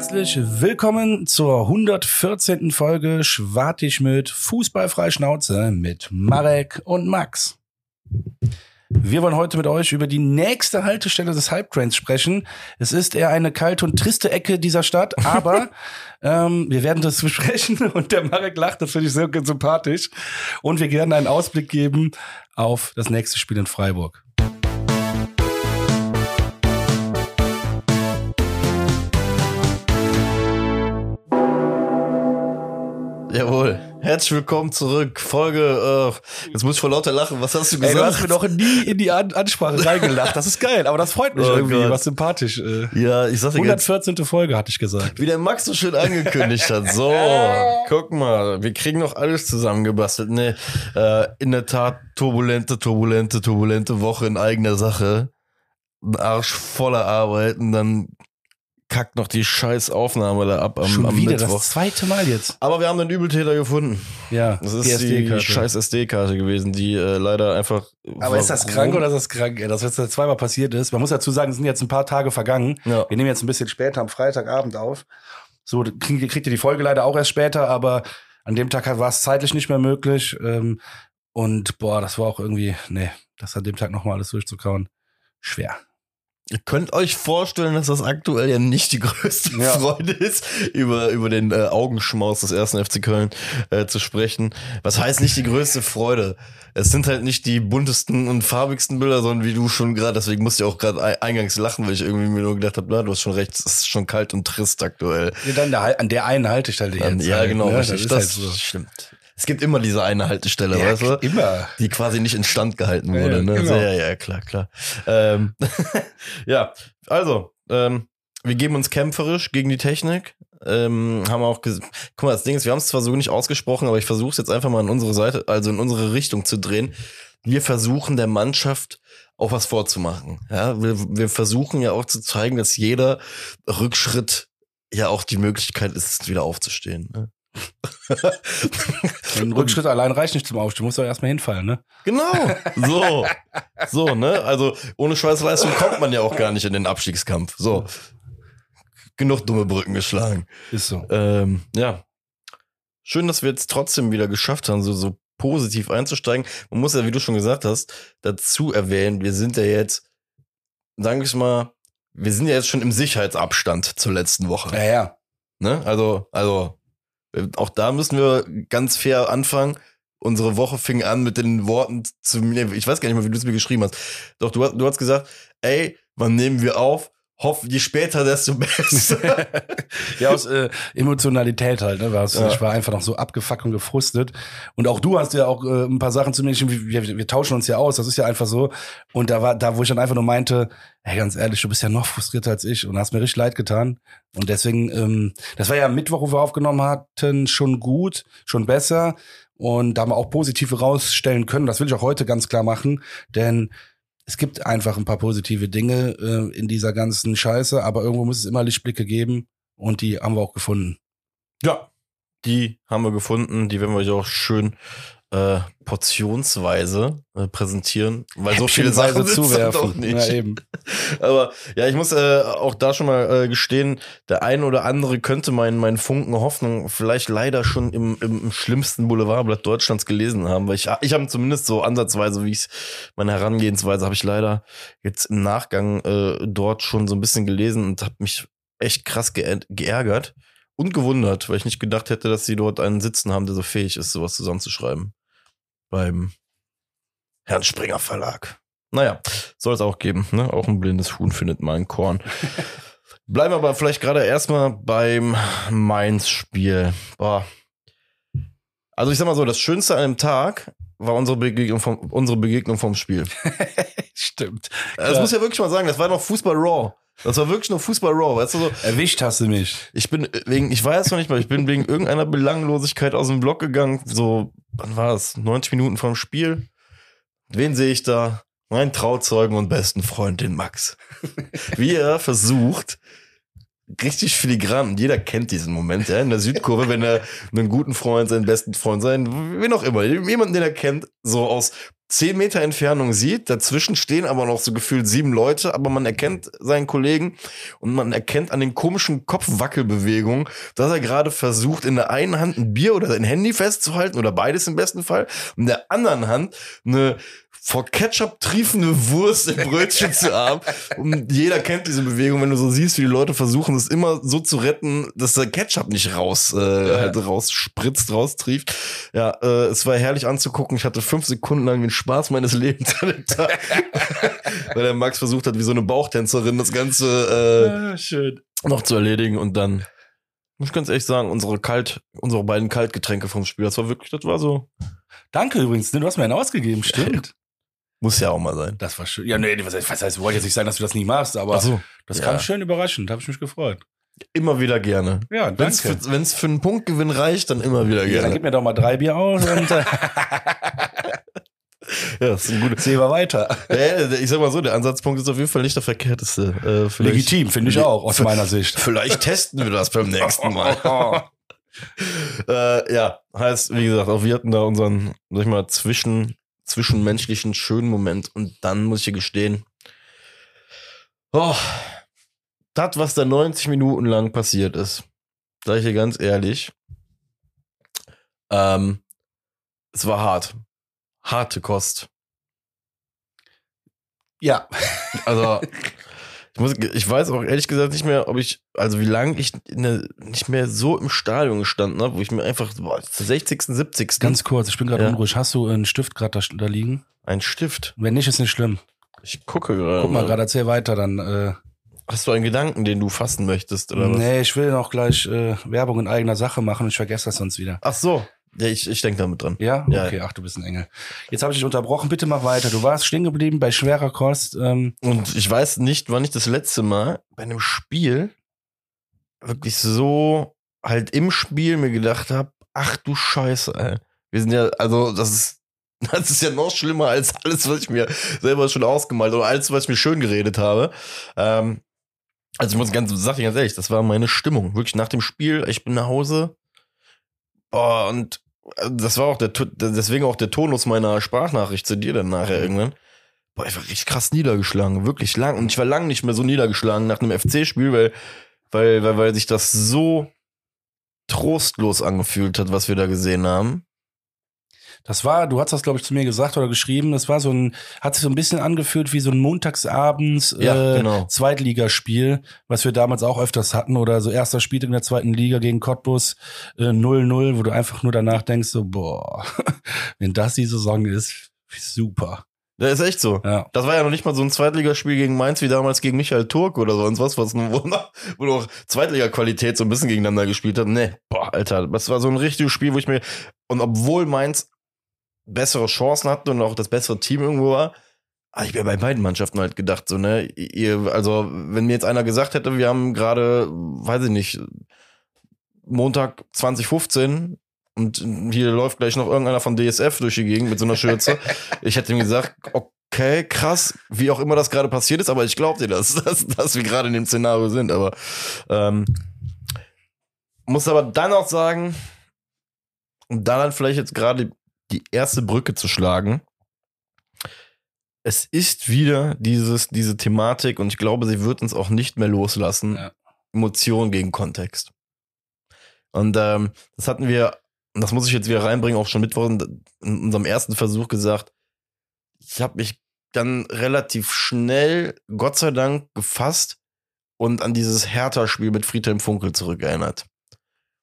Herzlich willkommen zur 114. Folge Schwartig mit Fußballfrei Schnauze mit Marek und Max. Wir wollen heute mit euch über die nächste Haltestelle des Halbtrains sprechen. Es ist eher eine kalte und triste Ecke dieser Stadt, aber ähm, wir werden das besprechen und der Marek lacht, das finde ich sehr sympathisch. Und wir werden einen Ausblick geben auf das nächste Spiel in Freiburg. Jawohl. Herzlich willkommen zurück. Folge, äh, jetzt muss ich vor lauter lachen. Was hast du gesagt? Ey, du hast mir noch nie in die An Ansprache reingelacht. Das ist geil, aber das freut mich Oh irgendwie. Gott. Was sympathisch. Äh. Ja, ich sag dir ganz, 114. Folge hatte ich gesagt. wie der Max so schön angekündigt hat. So, guck mal, wir kriegen noch alles zusammengebastelt. Nee, äh, in der Tat turbulente, turbulente, turbulente Woche in eigener Sache. Ein Arsch voller Arbeit und dann kackt noch die scheiß Aufnahme da ab am, Schon am wieder Mittwoch. das zweite Mal jetzt. Aber wir haben den Übeltäter gefunden. Ja, Das ist die, scheiß SD-Karte gewesen, die äh, leider einfach. Aber ist das krank oder ist das krank? Dass jetzt zweimal passiert ist. Man muss dazu sagen, es sind jetzt ein paar Tage vergangen. Ja. Wir nehmen jetzt ein bisschen später am Freitagabend auf. So kriegt, kriegt ihr die Folge leider auch erst später, aber an dem Tag war es zeitlich nicht mehr möglich. Ähm, und boah, das war auch irgendwie, nee, das an dem Tag nochmal alles durchzukauen. Schwer. Ihr könnt euch vorstellen, dass das aktuell ja nicht die größte Ja. Freude ist, über, über den äh, Augenschmaus des ersten FC Köln äh, zu sprechen. Was heißt nicht die größte Freude? Es sind halt nicht die buntesten und farbigsten Bilder, sondern wie du schon gerade, deswegen musste ich auch gerade ei- eingangs lachen, weil ich irgendwie mir nur gedacht habe, na, du hast schon recht, es ist schon kalt und trist aktuell. Ja, dann der, an der einen halte ich halt jetzt. ja, halt, genau, ne? richtig. Das, Das, ist halt so. stimmt. Es gibt immer diese eine Haltestelle, Ja, weißt du? immer. die quasi nicht instand gehalten Ja, wurde. Ne? genau. Ja, ja, klar, klar. Ähm, ja, also, ähm, wir geben uns kämpferisch gegen die Technik. Ähm, haben auch guck mal, das Ding ist, wir haben es zwar so nicht ausgesprochen, aber ich versuche es jetzt einfach mal in unsere Seite, also in unsere Richtung zu drehen. Wir versuchen der Mannschaft auch was vorzumachen. Ja, wir, wir versuchen ja auch zu zeigen, dass jeder Rückschritt ja auch die Möglichkeit ist, wieder aufzustehen. Ne? Ein Rückschritt allein reicht nicht zum Aufstehen. Muss doch erstmal hinfallen, ne? Genau, so. So, ne? Also ohne Schweißleistung kommt man ja auch gar nicht in den Abstiegskampf. So. Genug dumme Brücken geschlagen. Ist so. Ähm, ja. Schön, dass wir jetzt trotzdem wieder geschafft haben, so, so positiv einzusteigen. Man muss ja, wie du schon gesagt hast, dazu erwähnen, wir sind ja jetzt, sagen wir mal, wir sind ja jetzt schon im Sicherheitsabstand zur letzten Woche. Ja, ja. Ne? Also, also, auch da müssen wir ganz fair anfangen. Unsere Woche fing an mit den Worten zu mir. Ich weiß gar nicht mal, wie du es mir geschrieben hast. Doch, du, du hast gesagt, ey, wann nehmen wir auf? Hoff, je später, desto besser. Ja, aus äh, Emotionalität halt, ne? War's, Ja. Ich war einfach noch so abgefuckt und gefrustet. Und auch du hast ja auch äh, ein paar Sachen zu mir geschrieben, wir, wir, tauschen uns ja aus, das ist ja einfach so. Und da war, da, wo ich dann einfach nur meinte, hey, ganz ehrlich, du bist ja noch frustrierter als ich und hast mir richtig leid getan. Und deswegen, ähm, das war ja am Mittwoch, wo wir aufgenommen hatten, schon gut, schon besser. Und da haben wir auch positive rausstellen können. Das will ich auch heute ganz klar machen, denn es gibt einfach ein paar positive Dinge äh, in dieser ganzen Scheiße, aber irgendwo muss es immer Lichtblicke geben und die haben wir auch gefunden. ja, die haben wir gefunden. Die werden wir euch auch schön äh, portionsweise äh, präsentieren, weil so viele Sachen zuwerfen. Ja, eben. Aber ja, ich muss äh, auch da schon mal äh, gestehen, der ein oder andere könnte meinen mein Funken Hoffnung vielleicht leider schon im, im, im schlimmsten Boulevardblatt Deutschlands gelesen haben, weil ich ich habe zumindest so ansatzweise, wie ich meine Herangehensweise habe ich leider jetzt im Nachgang äh, dort schon so ein bisschen gelesen und habe mich echt krass geä- geärgert und gewundert, weil ich nicht gedacht hätte, dass sie dort einen sitzen haben, der so fähig ist, sowas zusammenzuschreiben beim Herrn Springer Verlag. Naja, soll es auch geben. Ne? Auch ein blindes Huhn findet mal ein Korn. Bleiben wir aber vielleicht gerade erstmal beim Mainz-Spiel. Also ich sag mal so, das Schönste an dem Tag war unsere Begegnung vom, unsere Begegnung vom Spiel. Stimmt. Das muss ich ja wirklich mal sagen, das war noch Fußball Raw. Das war wirklich nur Fußball Raw. Weißt du so, Erwischt hast du mich. ich bin wegen, ich weiß noch nicht mal, ich bin wegen irgendeiner Belanglosigkeit aus dem Block gegangen. So, wann war es? 90 Minuten vorm Spiel. Wen sehe ich da? Mein Trauzeugen und besten Freund, den Max. Wie er versucht, richtig filigran, und jeder kennt diesen Moment, ja, in der Südkurve, wenn er einen guten Freund, seinen besten Freund, seinen, wen auch immer, jemanden, den er kennt, so aus zehn Meter Entfernung sieht. Dazwischen stehen aber noch so gefühlt sieben Leute, aber man erkennt seinen Kollegen und man erkennt an den komischen Kopfwackelbewegungen, dass er gerade versucht, in der einen Hand ein Bier oder ein Handy festzuhalten oder beides im besten Fall in der anderen Hand eine vor Ketchup triefende Wurst im Brötchen zu haben. Und jeder kennt diese Bewegung, wenn du so siehst, wie die Leute versuchen, es immer so zu retten, dass der Ketchup nicht raus, äh, ja. halt rausspritzt, raustrieft. Ja, äh, es war herrlich anzugucken. Ich hatte fünf Sekunden lang den Spaß meines Lebens an dem Tag. Weil der Max versucht hat, wie so eine Bauchtänzerin das Ganze äh, ja, schön. noch zu erledigen und dann muss ich ganz ehrlich sagen, unsere kalt, unsere beiden Kaltgetränke vom Spiel, das war wirklich, das war so. Danke übrigens, du hast mir einen ausgegeben, stimmt. Muss ja auch mal sein. Das war schön. Ja, nee, was, was heißt, wollte jetzt nicht sagen, dass du das nie machst, aber so, das ja. kam schön überraschend. Da habe ich mich gefreut. Immer wieder gerne. Ja, danke. Wenn es für, für einen Punktgewinn reicht, dann immer wieder gerne. Ja, dann gib mir doch mal drei Bier aus und. Äh ja, das ist ein guter. Sehen wir weiter. Ja, ich sag mal so, der Ansatzpunkt ist auf jeden Fall nicht der verkehrteste. Äh, Legitim, finde ich auch, aus meiner Sicht. Vielleicht testen wir das beim nächsten Mal. äh, ja, heißt, wie gesagt, auch wir hatten da unseren, sag ich mal, zwischen zwischenmenschlichen schönen Moment. Und dann muss ich dir gestehen, oh, das, was da 90 Minuten lang passiert ist, sag ich dir ganz ehrlich, ähm, es war hart. Harte Kost. Ja. Also, ich, muss, ich weiß auch ehrlich gesagt nicht mehr, ob ich, also wie lange ich der, nicht mehr so im Stadion gestanden habe, wo ich mir einfach, boah, 60., 70. Ganz kurz, ich bin gerade ja. unruhig. Hast du einen Stift gerade da, da, liegen? Ein Stift? Wenn nicht, ist nicht schlimm. Ich gucke gerade. Guck mal gerade, erzähl weiter, dann. Äh, Hast du einen Gedanken, den du fassen möchtest, oder was? Nee, ich will noch gleich äh, Werbung in eigener Sache machen und ich vergesse das sonst wieder. Ach so. Ja, ich, ich denke damit dran. Ja? ja? Okay, ach, du bist ein Engel. Jetzt habe ich dich unterbrochen, bitte mach weiter. Du warst stehen geblieben bei schwerer Kost. Ähm. Und ich weiß nicht, wann ich das letzte Mal bei einem Spiel wirklich so halt im Spiel mir gedacht habe, ach du Scheiße, ey. Wir sind ja, also das ist, das ist ja noch schlimmer als alles, was ich mir selber schon ausgemalt oder alles, was ich mir schön geredet habe. Ähm, also ich muss ganz, sag dir ganz ehrlich, das war meine Stimmung. Wirklich nach dem Spiel, ich bin nach Hause, Oh, und äh, das war auch der, deswegen auch der Tonus meiner Sprachnachricht zu dir dann nachher mhm. irgendwann. Boah, ich war richtig krass niedergeschlagen, wirklich lang. Und ich war lang nicht mehr so niedergeschlagen nach einem FC-Spiel, weil, weil, weil, weil sich das so trostlos angefühlt hat, was wir da gesehen haben. Das war, du hast das, glaube ich, zu mir gesagt oder geschrieben, das war so ein, hat sich so ein bisschen angefühlt wie so ein Montagsabends ja, äh, genau. Zweitligaspiel, was wir damals auch öfters hatten, oder so erster Spieltag in der zweiten Liga gegen Cottbus 0-0, äh, wo du einfach nur danach denkst, so, boah, wenn das die Saison ist, super. Ja, ist echt so. Ja. Das war ja noch nicht mal so ein Zweitligaspiel gegen Mainz wie damals gegen Michael Turk oder sonst was, was wo, noch, wo noch Zweitliga-Qualität so ein bisschen gegeneinander gespielt hat. Nee, boah, Alter, das war so ein richtiges Spiel, wo ich mir, und obwohl Mainz bessere Chancen hatten und auch das bessere Team irgendwo war. Aber ich mir bei beiden Mannschaften halt gedacht, so, ne, ihr, also, wenn mir jetzt einer gesagt hätte, wir haben gerade, weiß ich nicht, Montag 2015 und hier läuft gleich noch irgendeiner von DSF durch die Gegend mit so einer Schürze. ich hätte ihm gesagt, okay, krass, wie auch immer das gerade passiert ist, aber ich glaube dir das, dass, dass wir gerade in dem Szenario sind. Aber ähm, muss aber dann auch sagen, und dann halt vielleicht jetzt gerade die erste Brücke zu schlagen. Es ist wieder dieses, diese Thematik und ich glaube, sie wird uns auch nicht mehr loslassen. Ja. Emotion gegen Kontext. Und ähm, das hatten wir, und das muss ich jetzt wieder reinbringen, auch schon Mittwoch in unserem ersten Versuch gesagt. Ich habe mich dann relativ schnell, Gott sei Dank, gefasst und an dieses Hertha-Spiel mit Friedhelm Funkel zurückerinnert.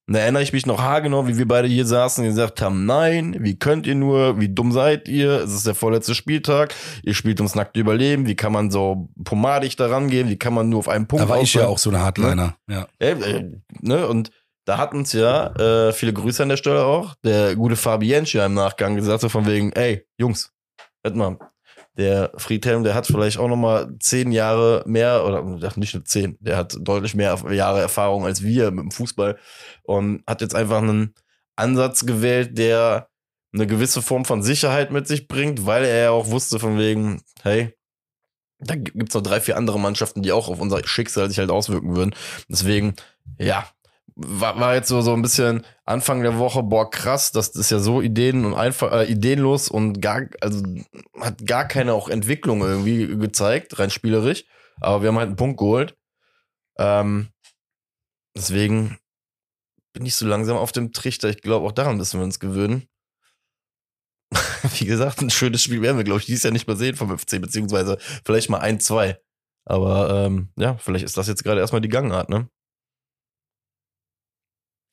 Und da erinnere ich mich noch haargenau, wie wir beide hier saßen und gesagt haben, nein, wie könnt ihr nur, wie dumm seid ihr, es ist der vorletzte Spieltag, ihr spielt ums nackte Überleben, wie kann man so pomadig da rangehen, wie kann man nur auf einen Punkt Da war ich ja auch so eine Hardliner, ne? ja. Äh, ne? Und da hat uns ja, äh, viele Grüße an der Stelle auch, der gute Fabienci im Nachgang gesagt, so von wegen, ey, Jungs, hört mal, der Friedhelm, der hat vielleicht auch noch mal zehn Jahre mehr oder nicht nur zehn, der hat deutlich mehr Jahre Erfahrung als wir mit dem Fußball und hat jetzt einfach einen Ansatz gewählt, der eine gewisse Form von Sicherheit mit sich bringt, weil er ja auch wusste von wegen, hey, da gibt's noch drei, vier andere Mannschaften, die auch auf unser Schicksal sich halt auswirken würden. Deswegen, ja, war, war jetzt so, so ein bisschen Anfang der Woche, boah, krass, das ist ja so ideen und einfach äh, ideenlos und gar, also hat gar keine auch Entwicklung irgendwie gezeigt, rein spielerisch. Aber wir haben halt einen Punkt geholt. Ähm, deswegen bin ich so langsam auf dem Trichter. Ich glaube, auch daran müssen wir uns gewöhnen. Wie gesagt, ein schönes Spiel werden wir, glaube ich, dieses Jahr nicht mehr sehen vom FC, beziehungsweise vielleicht mal ein, zwei. Aber ähm, ja, vielleicht ist das jetzt gerade erstmal die Gangart, ne?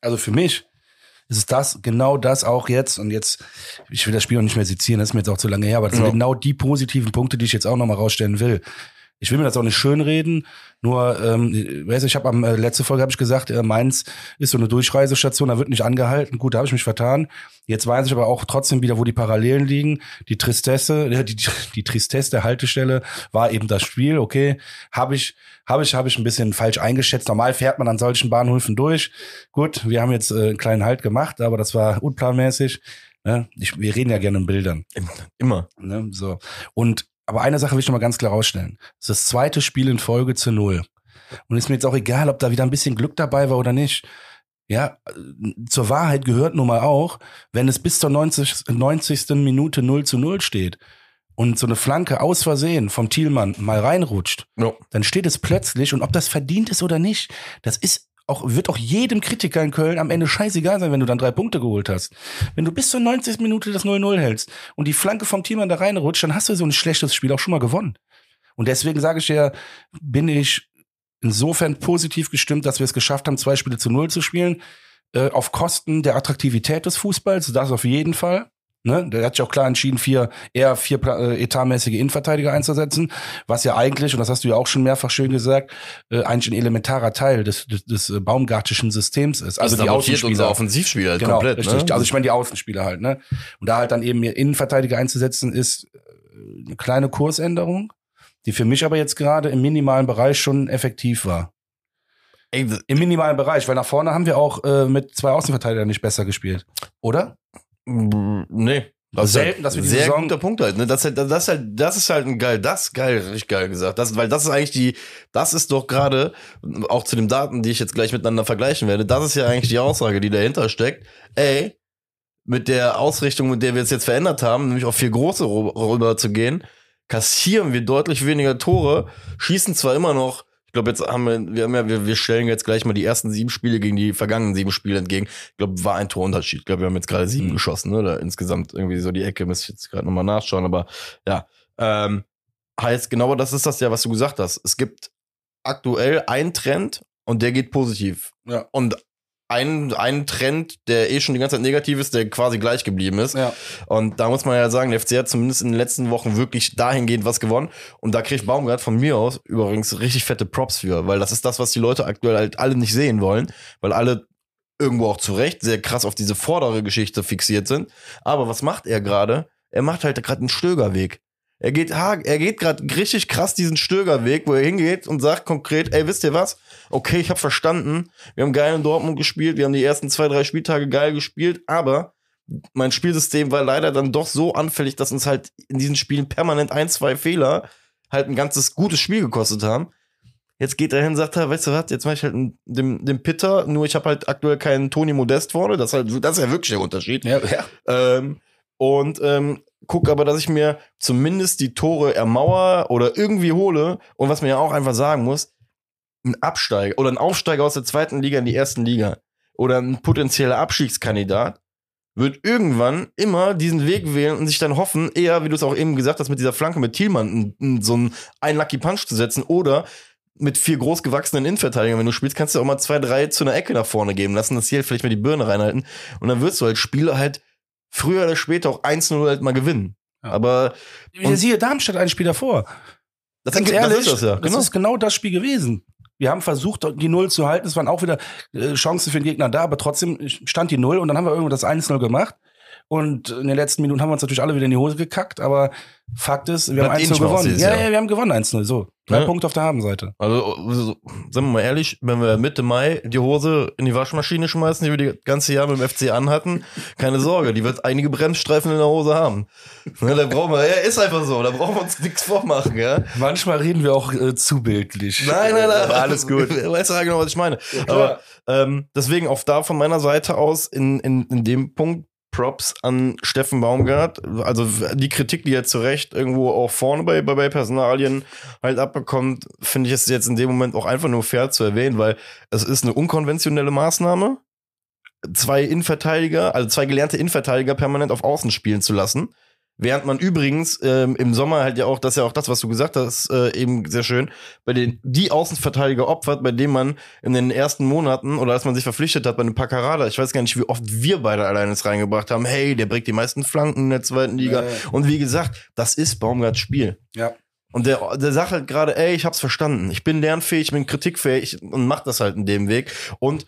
Also für mich ist es das, genau das auch jetzt. Und jetzt, ich will das Spiel auch nicht mehr sezieren, das ist mir jetzt auch zu lange her, aber das Ja. sind genau die positiven Punkte, die ich jetzt auch nochmal rausstellen will. Ich will mir das auch nicht schönreden, nur, ähm, weißt du, ich habe am äh, letzte Folge habe ich gesagt, äh, Mainz ist so eine Durchreisestation, da wird nicht angehalten. Gut, da habe ich mich vertan. Jetzt weiß ich aber auch trotzdem wieder, wo die Parallelen liegen. Die Tristesse, äh, die, die Tristesse der Haltestelle war eben das Spiel. Okay, habe ich, habe ich, habe ich ein bisschen falsch eingeschätzt. Normal fährt man an solchen Bahnhöfen durch. Gut, wir haben jetzt äh, einen kleinen Halt gemacht, aber das war unplanmäßig. Ne? Ich, wir reden ja gerne in Bildern. Immer. Ne? So. Und aber eine Sache will ich noch mal ganz klar rausstellen. Das ist das zweite Spiel in Folge zu null. Und ist mir jetzt auch egal, ob da wieder ein bisschen Glück dabei war oder nicht. Ja, äh, zur Wahrheit gehört nun mal auch, wenn es bis zur 90. 90. Minute 0 zu 0 steht und so eine Flanke aus Versehen vom Thielmann mal reinrutscht, No. dann steht es plötzlich und ob das verdient ist oder nicht, das ist auch, wird auch jedem Kritiker in Köln am Ende scheißegal sein, wenn du dann drei Punkte geholt hast. Wenn du bis zur 90. Minute das 0-0 hältst und die Flanke vom Team da reinrutscht, dann hast du so ein schlechtes Spiel auch schon mal gewonnen. Und deswegen sage ich ja, bin ich insofern positiv gestimmt, dass wir es geschafft haben, zwei Spiele zu Null zu spielen, äh, auf Kosten der Attraktivität des Fußballs, das auf jeden Fall. Ne, der hat sich auch klar entschieden, vier, eher vier äh, etatmäßige Innenverteidiger einzusetzen, was ja eigentlich, und das hast du ja auch schon mehrfach schön gesagt, äh, eigentlich ein elementarer Teil des, des, des äh, baumgartischen Systems ist. Also die unser Außenspieler. Offensivspieler halt Genau, komplett, richtig. ne? Also ich meine die Außenspieler halt, ne? Und da halt dann eben Innenverteidiger einzusetzen, ist äh, eine kleine Kursänderung, die für mich aber jetzt gerade im minimalen Bereich schon effektiv war. Ey, das- Im minimalen Bereich, weil nach vorne haben wir auch äh, mit zwei Außenverteidigern nicht besser gespielt. Oder? Nee. Das ist Selten, halt dass wir die sehr Saison- guter Punkt halt, ne? Das, ist halt- das, ist halt, das ist halt ein geil, das ist geil, richtig geil gesagt. Das, weil das ist eigentlich die, das ist doch gerade, auch zu den Daten, die ich jetzt gleich miteinander vergleichen werde, das ist ja eigentlich die Aussage, die dahinter steckt. Ey, mit der Ausrichtung, mit der wir es jetzt verändert haben, nämlich auf vier große rüber zu gehen, kassieren wir deutlich weniger Tore, schießen zwar immer noch, glaube, jetzt haben wir, wir haben ja, wir, wir stellen jetzt gleich mal die ersten sieben Spiele gegen die vergangenen sieben Spiele entgegen. Ich glaube, war ein Torunterschied. Ich glaube, wir haben jetzt gerade sieben Mhm. geschossen, ne? Oder insgesamt irgendwie so die Ecke, müsste ich jetzt gerade nochmal nachschauen, aber ja. Ähm, heißt, genau das ist das ja, was du gesagt hast. Es gibt aktuell einen Trend und der geht positiv. Ja. Und ein, ein Trend, der eh schon die ganze Zeit negativ ist, der quasi gleich geblieben ist. Ja. Und da muss man ja sagen, der FC hat zumindest in den letzten Wochen wirklich dahingehend was gewonnen. Und da kriegt Baumgart von mir aus übrigens richtig fette Props für, weil das ist das, was die Leute aktuell halt alle nicht sehen wollen, weil alle irgendwo auch zu Recht sehr krass auf diese vordere Geschichte fixiert sind. Aber was macht er gerade? Er macht halt gerade einen Stögerweg. Er geht, ha, er geht gerade richtig krass diesen Stögerweg, wo er hingeht und sagt konkret, ey, wisst ihr was? Okay, ich habe verstanden. Wir haben geil in Dortmund gespielt, wir haben die ersten zwei, drei Spieltage geil gespielt, aber mein Spielsystem war leider dann doch so anfällig, dass uns halt in diesen Spielen permanent ein, zwei Fehler halt ein ganzes gutes Spiel gekostet haben. Jetzt geht er hin und sagt, er, weißt du was, jetzt mache ich halt den, den Pitter, nur ich habe halt aktuell keinen Toni Modest vorne. Das ist, halt, das ist ja wirklich der Unterschied. Ja, ja. Ähm, und ähm, guck aber, dass ich mir zumindest die Tore ermauer oder irgendwie hole. Und was man ja auch einfach sagen muss, ein Absteiger oder ein Aufsteiger aus der zweiten Liga in die ersten Liga oder ein potenzieller Abstiegskandidat wird irgendwann immer diesen Weg wählen und sich dann hoffen, eher, wie du es auch eben gesagt hast, mit dieser Flanke mit Thielmann so einen, einen Lucky Punch zu setzen oder mit vier großgewachsenen Innenverteidigern, wenn du spielst, kannst du auch mal zwei, drei zu einer Ecke nach vorne geben lassen, dass die halt vielleicht mal die Birne reinhalten und dann wirst du halt Spiele halt früher oder später auch 1-0 halt mal gewinnen. Ja. Aber Und siehe Darmstadt ein Spiel davor. das, Ganz ist- ehrlich, das ist das ja. das ist genau das Spiel gewesen. Wir haben versucht, die Null zu halten. Es waren auch wieder äh, Chancen für den Gegner da, aber trotzdem stand die Null und dann haben wir irgendwo das 1-0 gemacht. Und in den letzten Minuten haben wir uns natürlich alle wieder in die Hose gekackt, aber Fakt ist, wir Bleibt haben eh 1-0 nicht mehr gewonnen. Ja, ja, wir haben gewonnen 1-0. So, drei Ja. Punkte auf der Habenseite. Also, so, sagen wir mal ehrlich, wenn wir Mitte Mai die Hose in die Waschmaschine schmeißen, die wir die ganze Jahr mit dem FC anhatten, keine Sorge, die wird einige Bremsstreifen in der Hose haben. Ne, da brauchen wir, ja, ist einfach so, da brauchen wir uns nichts vormachen, ja. Manchmal reden wir auch äh, zu bildlich. Nein, nein, nein. Aber alles gut. Weißt du ja genau, was ich meine. klar. Aber ähm, deswegen auch da von meiner Seite aus in, in, in dem Punkt Props an Steffen Baumgart. Also die Kritik, die er zu Recht irgendwo auch vorne bei, bei, bei Personalien halt abbekommt, finde ich es jetzt in dem Moment auch einfach nur fair zu erwähnen, weil es ist eine unkonventionelle Maßnahme, zwei Innenverteidiger, also zwei gelernte Innenverteidiger permanent auf Außen spielen zu lassen. Während man übrigens ähm, im Sommer halt ja auch, das ist ja auch das, was du gesagt hast, äh, eben sehr schön, bei den die Außenverteidiger opfert, bei denen man in den ersten Monaten oder als man sich verpflichtet hat bei einem Paccarada, ich weiß gar nicht, wie oft wir beide alleine es reingebracht haben, hey, der bringt die meisten Flanken in der zweiten Liga. Ja. Und wie gesagt, das ist Baumgarts Spiel. Ja. Und der, der sagt halt gerade, ey, ich hab's verstanden. Ich bin lernfähig, ich bin kritikfähig und mach das halt in dem Weg. Und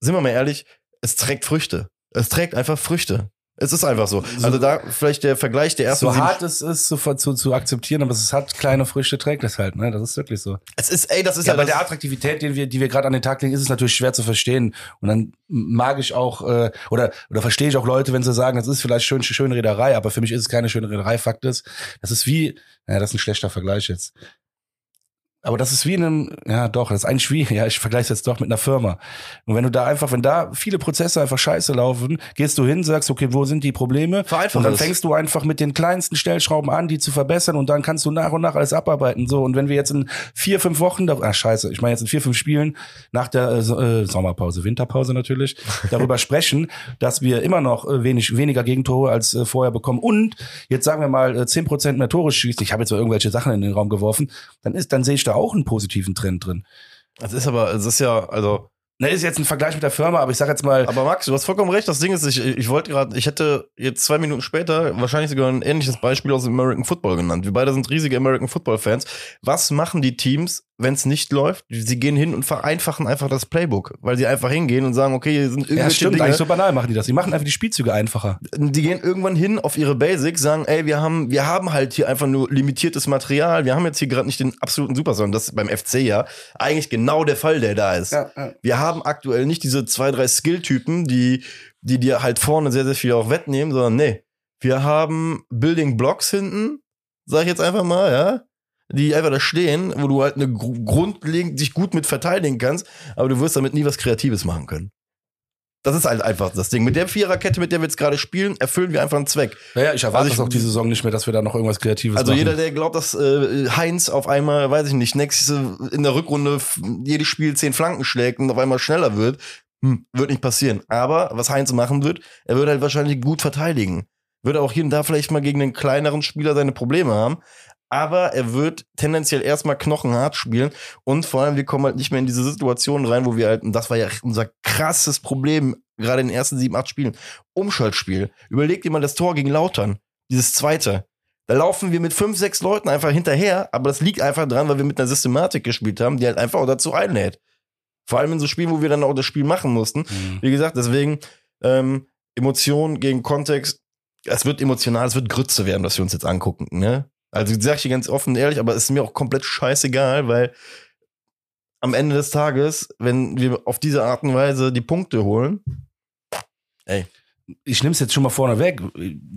sind wir mal ehrlich, es trägt Früchte. Es trägt einfach Früchte. Es ist einfach so. Also da vielleicht der Vergleich der ersten So hart es ist, zu, zu, zu akzeptieren, aber es hat kleine Früchte, trägt es halt, ne? Das ist wirklich so. Es ist, ey, das ist Ja, ja, bei der Attraktivität, die wir, die wir gerade an den Tag legen, ist es natürlich schwer zu verstehen. Und dann mag ich auch, äh, oder, oder verstehe ich auch Leute, wenn sie sagen, das ist vielleicht schön, schöne Reederei, aber für mich ist es keine schöne Reederei. Fakt ist, das ist wie, ja, das ist ein schlechter Vergleich jetzt. Aber das ist wie in einem, ja doch, das ist eigentlich wie, ja, ich vergleiche es jetzt doch mit einer Firma. Und wenn du da einfach, wenn da viele Prozesse einfach scheiße laufen, gehst du hin, sagst, okay, wo sind die Probleme? Vereinfach und dann fängst du einfach mit den kleinsten Stellschrauben an, die zu verbessern und dann kannst du nach und nach alles abarbeiten. So, und wenn wir jetzt in vier, fünf Wochen, da- ah scheiße, ich meine jetzt in vier, fünf Spielen nach der äh, äh, Sommerpause, Winterpause natürlich, darüber sprechen, dass wir immer noch äh, wenig, weniger Gegentore als äh, vorher bekommen und jetzt sagen wir mal äh, zehn Prozent mehr Tore schießt, ich habe jetzt so irgendwelche Sachen in den Raum geworfen, dann ist, dann sehe ich da auch einen positiven Trend drin. das ist aber, es ist ja, also, Ne, ist jetzt ein Vergleich mit der Firma, aber ich sag jetzt mal, aber Max, du hast vollkommen recht. Das Ding ist, ich, ich wollte gerade, ich hätte jetzt zwei Minuten später wahrscheinlich sogar ein ähnliches Beispiel aus dem American Football genannt. Wir beide sind riesige American Football Fans. Was machen die Teams, wenn es nicht läuft? Sie gehen hin und vereinfachen einfach das Playbook, weil sie einfach hingehen und sagen, okay, hier sind ja, irgendwelche stimmt, Dinge. eigentlich so banal machen die das. Die machen einfach die Spielzüge einfacher. die gehen irgendwann hin auf ihre Basics, sagen, ey, wir haben, wir haben halt hier einfach nur limitiertes Material, wir haben jetzt hier gerade nicht den absoluten Superstar. Und das ist beim FC ja eigentlich genau der Fall, der da ist. Ja, ja. Wir haben aktuell nicht diese zwei, drei Skill-Typen, die, die dir halt vorne sehr, sehr viel auch wettnehmen, sondern nee, wir haben Building Blocks hinten, sag ich jetzt einfach mal, ja, die einfach da stehen, wo du halt eine gru- grundlegend dich gut mit verteidigen kannst, aber du wirst damit nie was Kreatives machen können. Das ist halt einfach das Ding. Mit der Viererkette, mit der wir jetzt gerade spielen, erfüllen wir einfach einen Zweck. Ja, ja, ich erwarte Also ich- auch die Saison nicht mehr, dass wir da noch irgendwas Kreatives Also machen. jeder, der glaubt, dass äh, Heinz auf einmal, weiß ich nicht, nächste in der Rückrunde jedes Spiel zehn Flanken schlägt und auf einmal schneller wird, hm, wird nicht passieren. Aber was Heinz machen wird, er wird halt wahrscheinlich gut verteidigen. Wird auch hier und da vielleicht mal gegen einen kleineren Spieler seine Probleme haben. Aber er wird tendenziell erstmal knochenhart spielen und vor allem, wir kommen halt nicht mehr in diese Situation rein, wo wir halt, und das war ja unser krasses Problem, gerade in den ersten sieben, acht Spielen, Umschaltspiel. Überleg dir mal das Tor gegen Lautern, dieses zweite. Da laufen wir mit fünf, sechs Leuten einfach hinterher, aber das liegt einfach dran, weil wir mit einer Systematik gespielt haben, die halt einfach auch dazu einlädt. Vor allem in so Spielen, wo wir dann auch das Spiel machen mussten. Mhm. Wie gesagt, deswegen ähm, Emotion gegen Kontext. Es wird emotional, es wird Grütze werden, was wir uns jetzt angucken. Ne? Also sag ich dir ganz offen und ehrlich, aber es ist mir auch komplett scheißegal, weil am Ende des Tages, wenn wir auf diese Art und Weise die Punkte holen, ich nehme es jetzt schon mal vorne weg.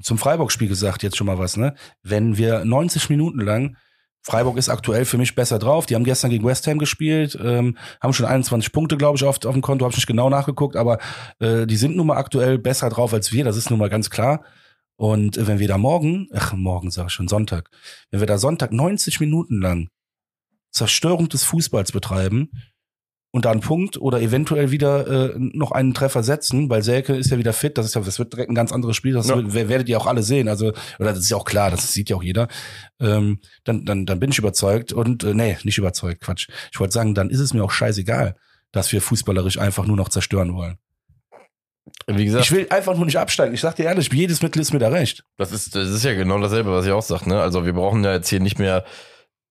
Zum Freiburg-Spiel gesagt jetzt schon mal was, ne? Wenn wir 90 Minuten lang, Freiburg ist aktuell für mich besser drauf. Die haben gestern gegen West Ham gespielt, ähm, haben schon 21 Punkte, glaube ich, auf, auf dem Konto. Habe ich nicht genau nachgeguckt, aber äh, die sind nun mal aktuell besser drauf als wir. Das ist nun mal ganz klar. Und äh, wenn wir da morgen, ach morgen sage ich schon Sonntag, wenn wir da Sonntag 90 Minuten lang Zerstörung des Fußballs betreiben und da einen Punkt oder eventuell wieder äh, noch einen Treffer setzen, weil Selke ist ja wieder fit, das ist ja, das wird direkt ein ganz anderes Spiel, das Ja. wird- werdet ihr auch alle sehen, also oder das ist ja auch klar, das sieht ja auch jeder. Ähm, dann, dann, dann bin ich überzeugt und äh, nee, nicht überzeugt, Quatsch. Ich wollte sagen, dann ist es mir auch scheißegal, dass wir fußballerisch einfach nur noch zerstören wollen. Wie gesagt, Ich will einfach nur nicht absteigen. Ich sag dir ehrlich, jedes Mittel ist mir da recht. Das ist, das ist ja genau dasselbe, was ich auch sage. Ne? Also wir brauchen ja jetzt hier nicht mehr,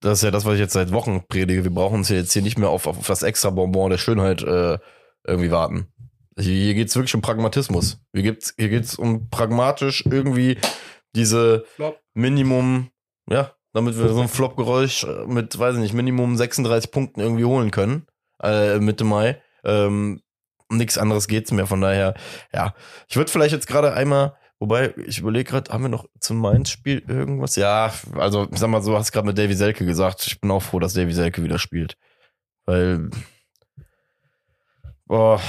das ist ja das, was ich jetzt seit Wochen predige, wir brauchen uns ja jetzt hier nicht mehr auf, auf das extra Bonbon der Schönheit äh, irgendwie warten. Hier geht es wirklich um Pragmatismus. Hier geht's, hier geht's um pragmatisch irgendwie diese Flop. Minimum, ja, damit wir so ein Flop-Geräusch mit, weiß ich nicht, Minimum 36 Punkten irgendwie holen können, äh, Mitte Mai. Ähm, nichts anderes geht's mehr, von daher, ja. Ich würde vielleicht jetzt gerade einmal, wobei, ich überlege gerade, haben wir noch zum Mainz-Spiel irgendwas? Ja, also, ich sag mal so, hast gerade mit Davy Selke gesagt. Ich bin auch froh, dass Davy Selke wieder spielt. Weil, boah,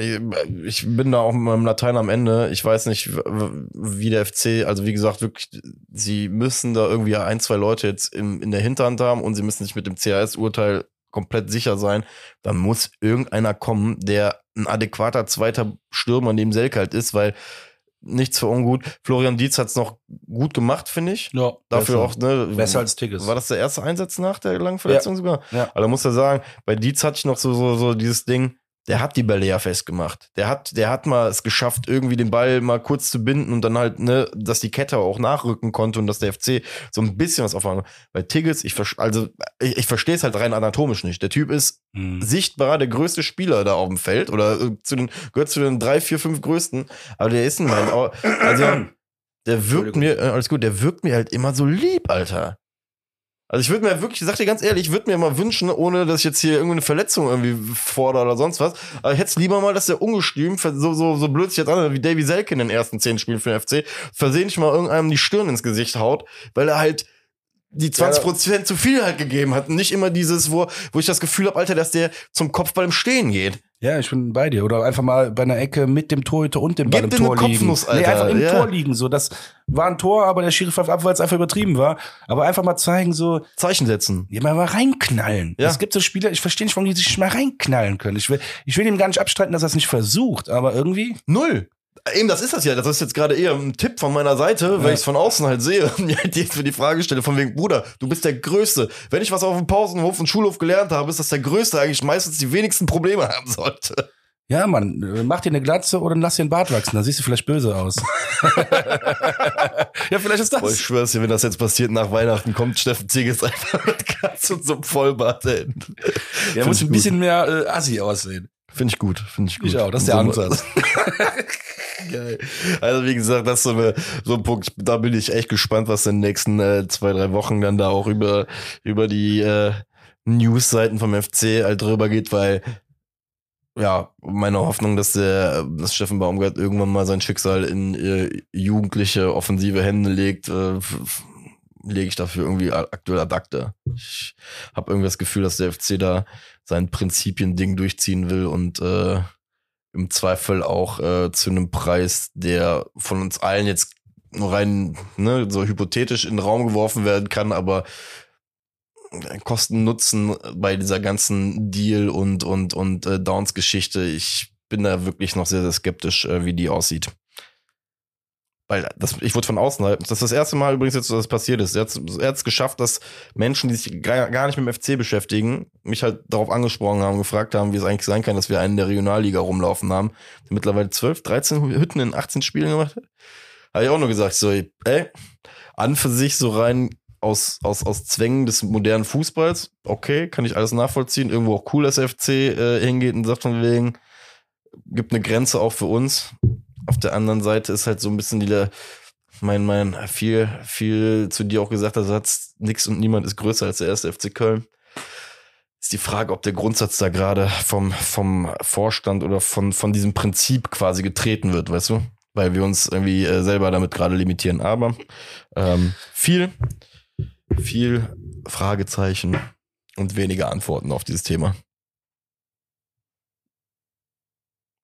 ich bin da auch mit meinem Latein am Ende. Ich weiß nicht, wie der FC, also wie gesagt, wirklich, sie müssen da irgendwie ein, zwei Leute jetzt in, in der Hinterhand haben und sie müssen sich mit dem CAS-Urteil komplett sicher sein. Dann muss irgendeiner kommen, der ein adäquater zweiter Stürmer neben Selke halt ist, weil nichts für ungut. Florian Dietz hat es noch gut gemacht, finde ich. Ja, Dafür besser. auch, ne? Besser als Tigges. War das der erste Einsatz nach der langen Verletzung sogar? Ja. Aber da muss er sagen, bei Dietz hatte ich noch so, so, so dieses Ding, der hat die Bälle ja festgemacht. Der hat, der hat mal es geschafft, irgendwie den Ball mal kurz zu binden und dann halt, ne, dass die Kette auch nachrücken konnte und dass der FC so ein bisschen was auffangen. Bei Tiggles, ich, also, ich, ich verstehe es halt rein anatomisch nicht. Der Typ ist Hm. sichtbar der größte Spieler da auf dem Feld oder äh, zu den, gehört zu den drei, vier, fünf größten. Aber der ist in meinen Augen, also, der wirkt mir, äh, alles gut, der wirkt mir halt immer so lieb, Alter. Also ich würde mir wirklich, ich sag dir ganz ehrlich, ich würde mir mal wünschen, ohne dass ich jetzt hier irgendeine Verletzung irgendwie fordere oder sonst was, aber ich hätte lieber mal, dass der ungestüm, so, so, so blöd sich jetzt an, wie Davy Selke in den ersten zehn Spielen für den FC, versehentlich mal irgendeinem die Stirn ins Gesicht haut, weil er halt die 20% zu viel halt gegeben hat. Und nicht immer dieses, wo, wo ich das Gefühl habe, Alter, dass der zum Kopfball im Stehen geht. Ja, ich bin bei dir. Oder einfach mal bei einer Ecke mit dem Torhüter und dem Ball Gib im Tor liegen. Kopfnuss, Nee, Alter, einfach im ja. Tor liegen. So, das war ein Tor, aber der Schiri pfeift ab, weil es einfach übertrieben war. Aber einfach mal zeigen, so, Zeichen setzen. ja, mal, mal reinknallen. Ja. Es gibt so Spieler, ich verstehe nicht, warum die sich mal reinknallen können. Ich will, ich will ihm gar nicht abstreiten, dass er es nicht versucht, aber irgendwie. Null. Eben, das ist das ja. Das ist jetzt gerade eher ein Tipp von meiner Seite, weil Ja. ich es von außen halt sehe und mir halt jetzt für die Frage stelle, von wegen, Bruder, du bist der Größte. Wenn ich was auf dem Pausenhof und Schulhof gelernt habe, ist, dass der Größte eigentlich meistens die wenigsten Probleme haben sollte. Ja, Mann, mach dir eine Glatze oder lass dir einen Bart wachsen, dann siehst du vielleicht böse aus. ja, vielleicht ist das. Boah, ich schwör's dir, wenn das jetzt passiert nach Weihnachten, kommt Steffen Ziegels einfach mit Katze und so einem Vollbart hin. Er muss ein bisschen mehr äh, assi aussehen. Finde ich gut, finde ich gut. Ich auch, das ist der So- Ansatz. Geil. Also wie gesagt, das ist so, eine, so ein Punkt, da bin ich echt gespannt, was in den nächsten äh, zwei, drei Wochen dann da auch über, über die äh, News-Seiten vom FC halt drüber geht, weil ja, meine Hoffnung, dass der, dass Steffen Baumgart irgendwann mal sein Schicksal in äh, jugendliche, offensive Hände legt, äh, lege ich dafür irgendwie aktuell ad acta. Ich habe irgendwie das Gefühl, dass der FC da sein Prinzipien-Ding durchziehen will und äh, im Zweifel auch äh, zu einem Preis, der von uns allen jetzt nur rein ne, so hypothetisch in den Raum geworfen werden kann, aber Kosten-Nutzen bei dieser ganzen Deal und und und äh, Downs-Geschichte, ich bin da wirklich noch sehr sehr skeptisch, äh, wie die aussieht. Weil das, ich wurde von außen halt, das ist das erste Mal übrigens jetzt, dass das passiert ist. Er hat hat's geschafft, dass Menschen, die sich gar, gar nicht mit dem FC beschäftigen, mich halt darauf angesprochen haben, gefragt haben, wie es eigentlich sein kann, dass wir einen der Regionalliga rumlaufen haben, der mittlerweile 12, 13 Hütten in 18 Spielen gemacht hat. Habe ich auch nur gesagt, so, ey, an für sich so rein aus, aus, aus Zwängen des modernen Fußballs, okay, kann ich alles nachvollziehen. Irgendwo auch cool, dass FC äh, hingeht und sagt von wegen, gibt eine Grenze auch für uns. Auf der anderen Seite ist halt so ein bisschen die, mein, mein, viel, viel zu dir auch gesagt, der Satz, nix und niemand ist größer als der erste FC Köln. Ist die Frage, ob der Grundsatz da gerade vom, vom Vorstand oder von, von diesem Prinzip quasi getreten wird, weißt du? Weil wir uns irgendwie äh, selber damit gerade limitieren. Aber ähm, viel, viel Fragezeichen und weniger Antworten auf dieses Thema.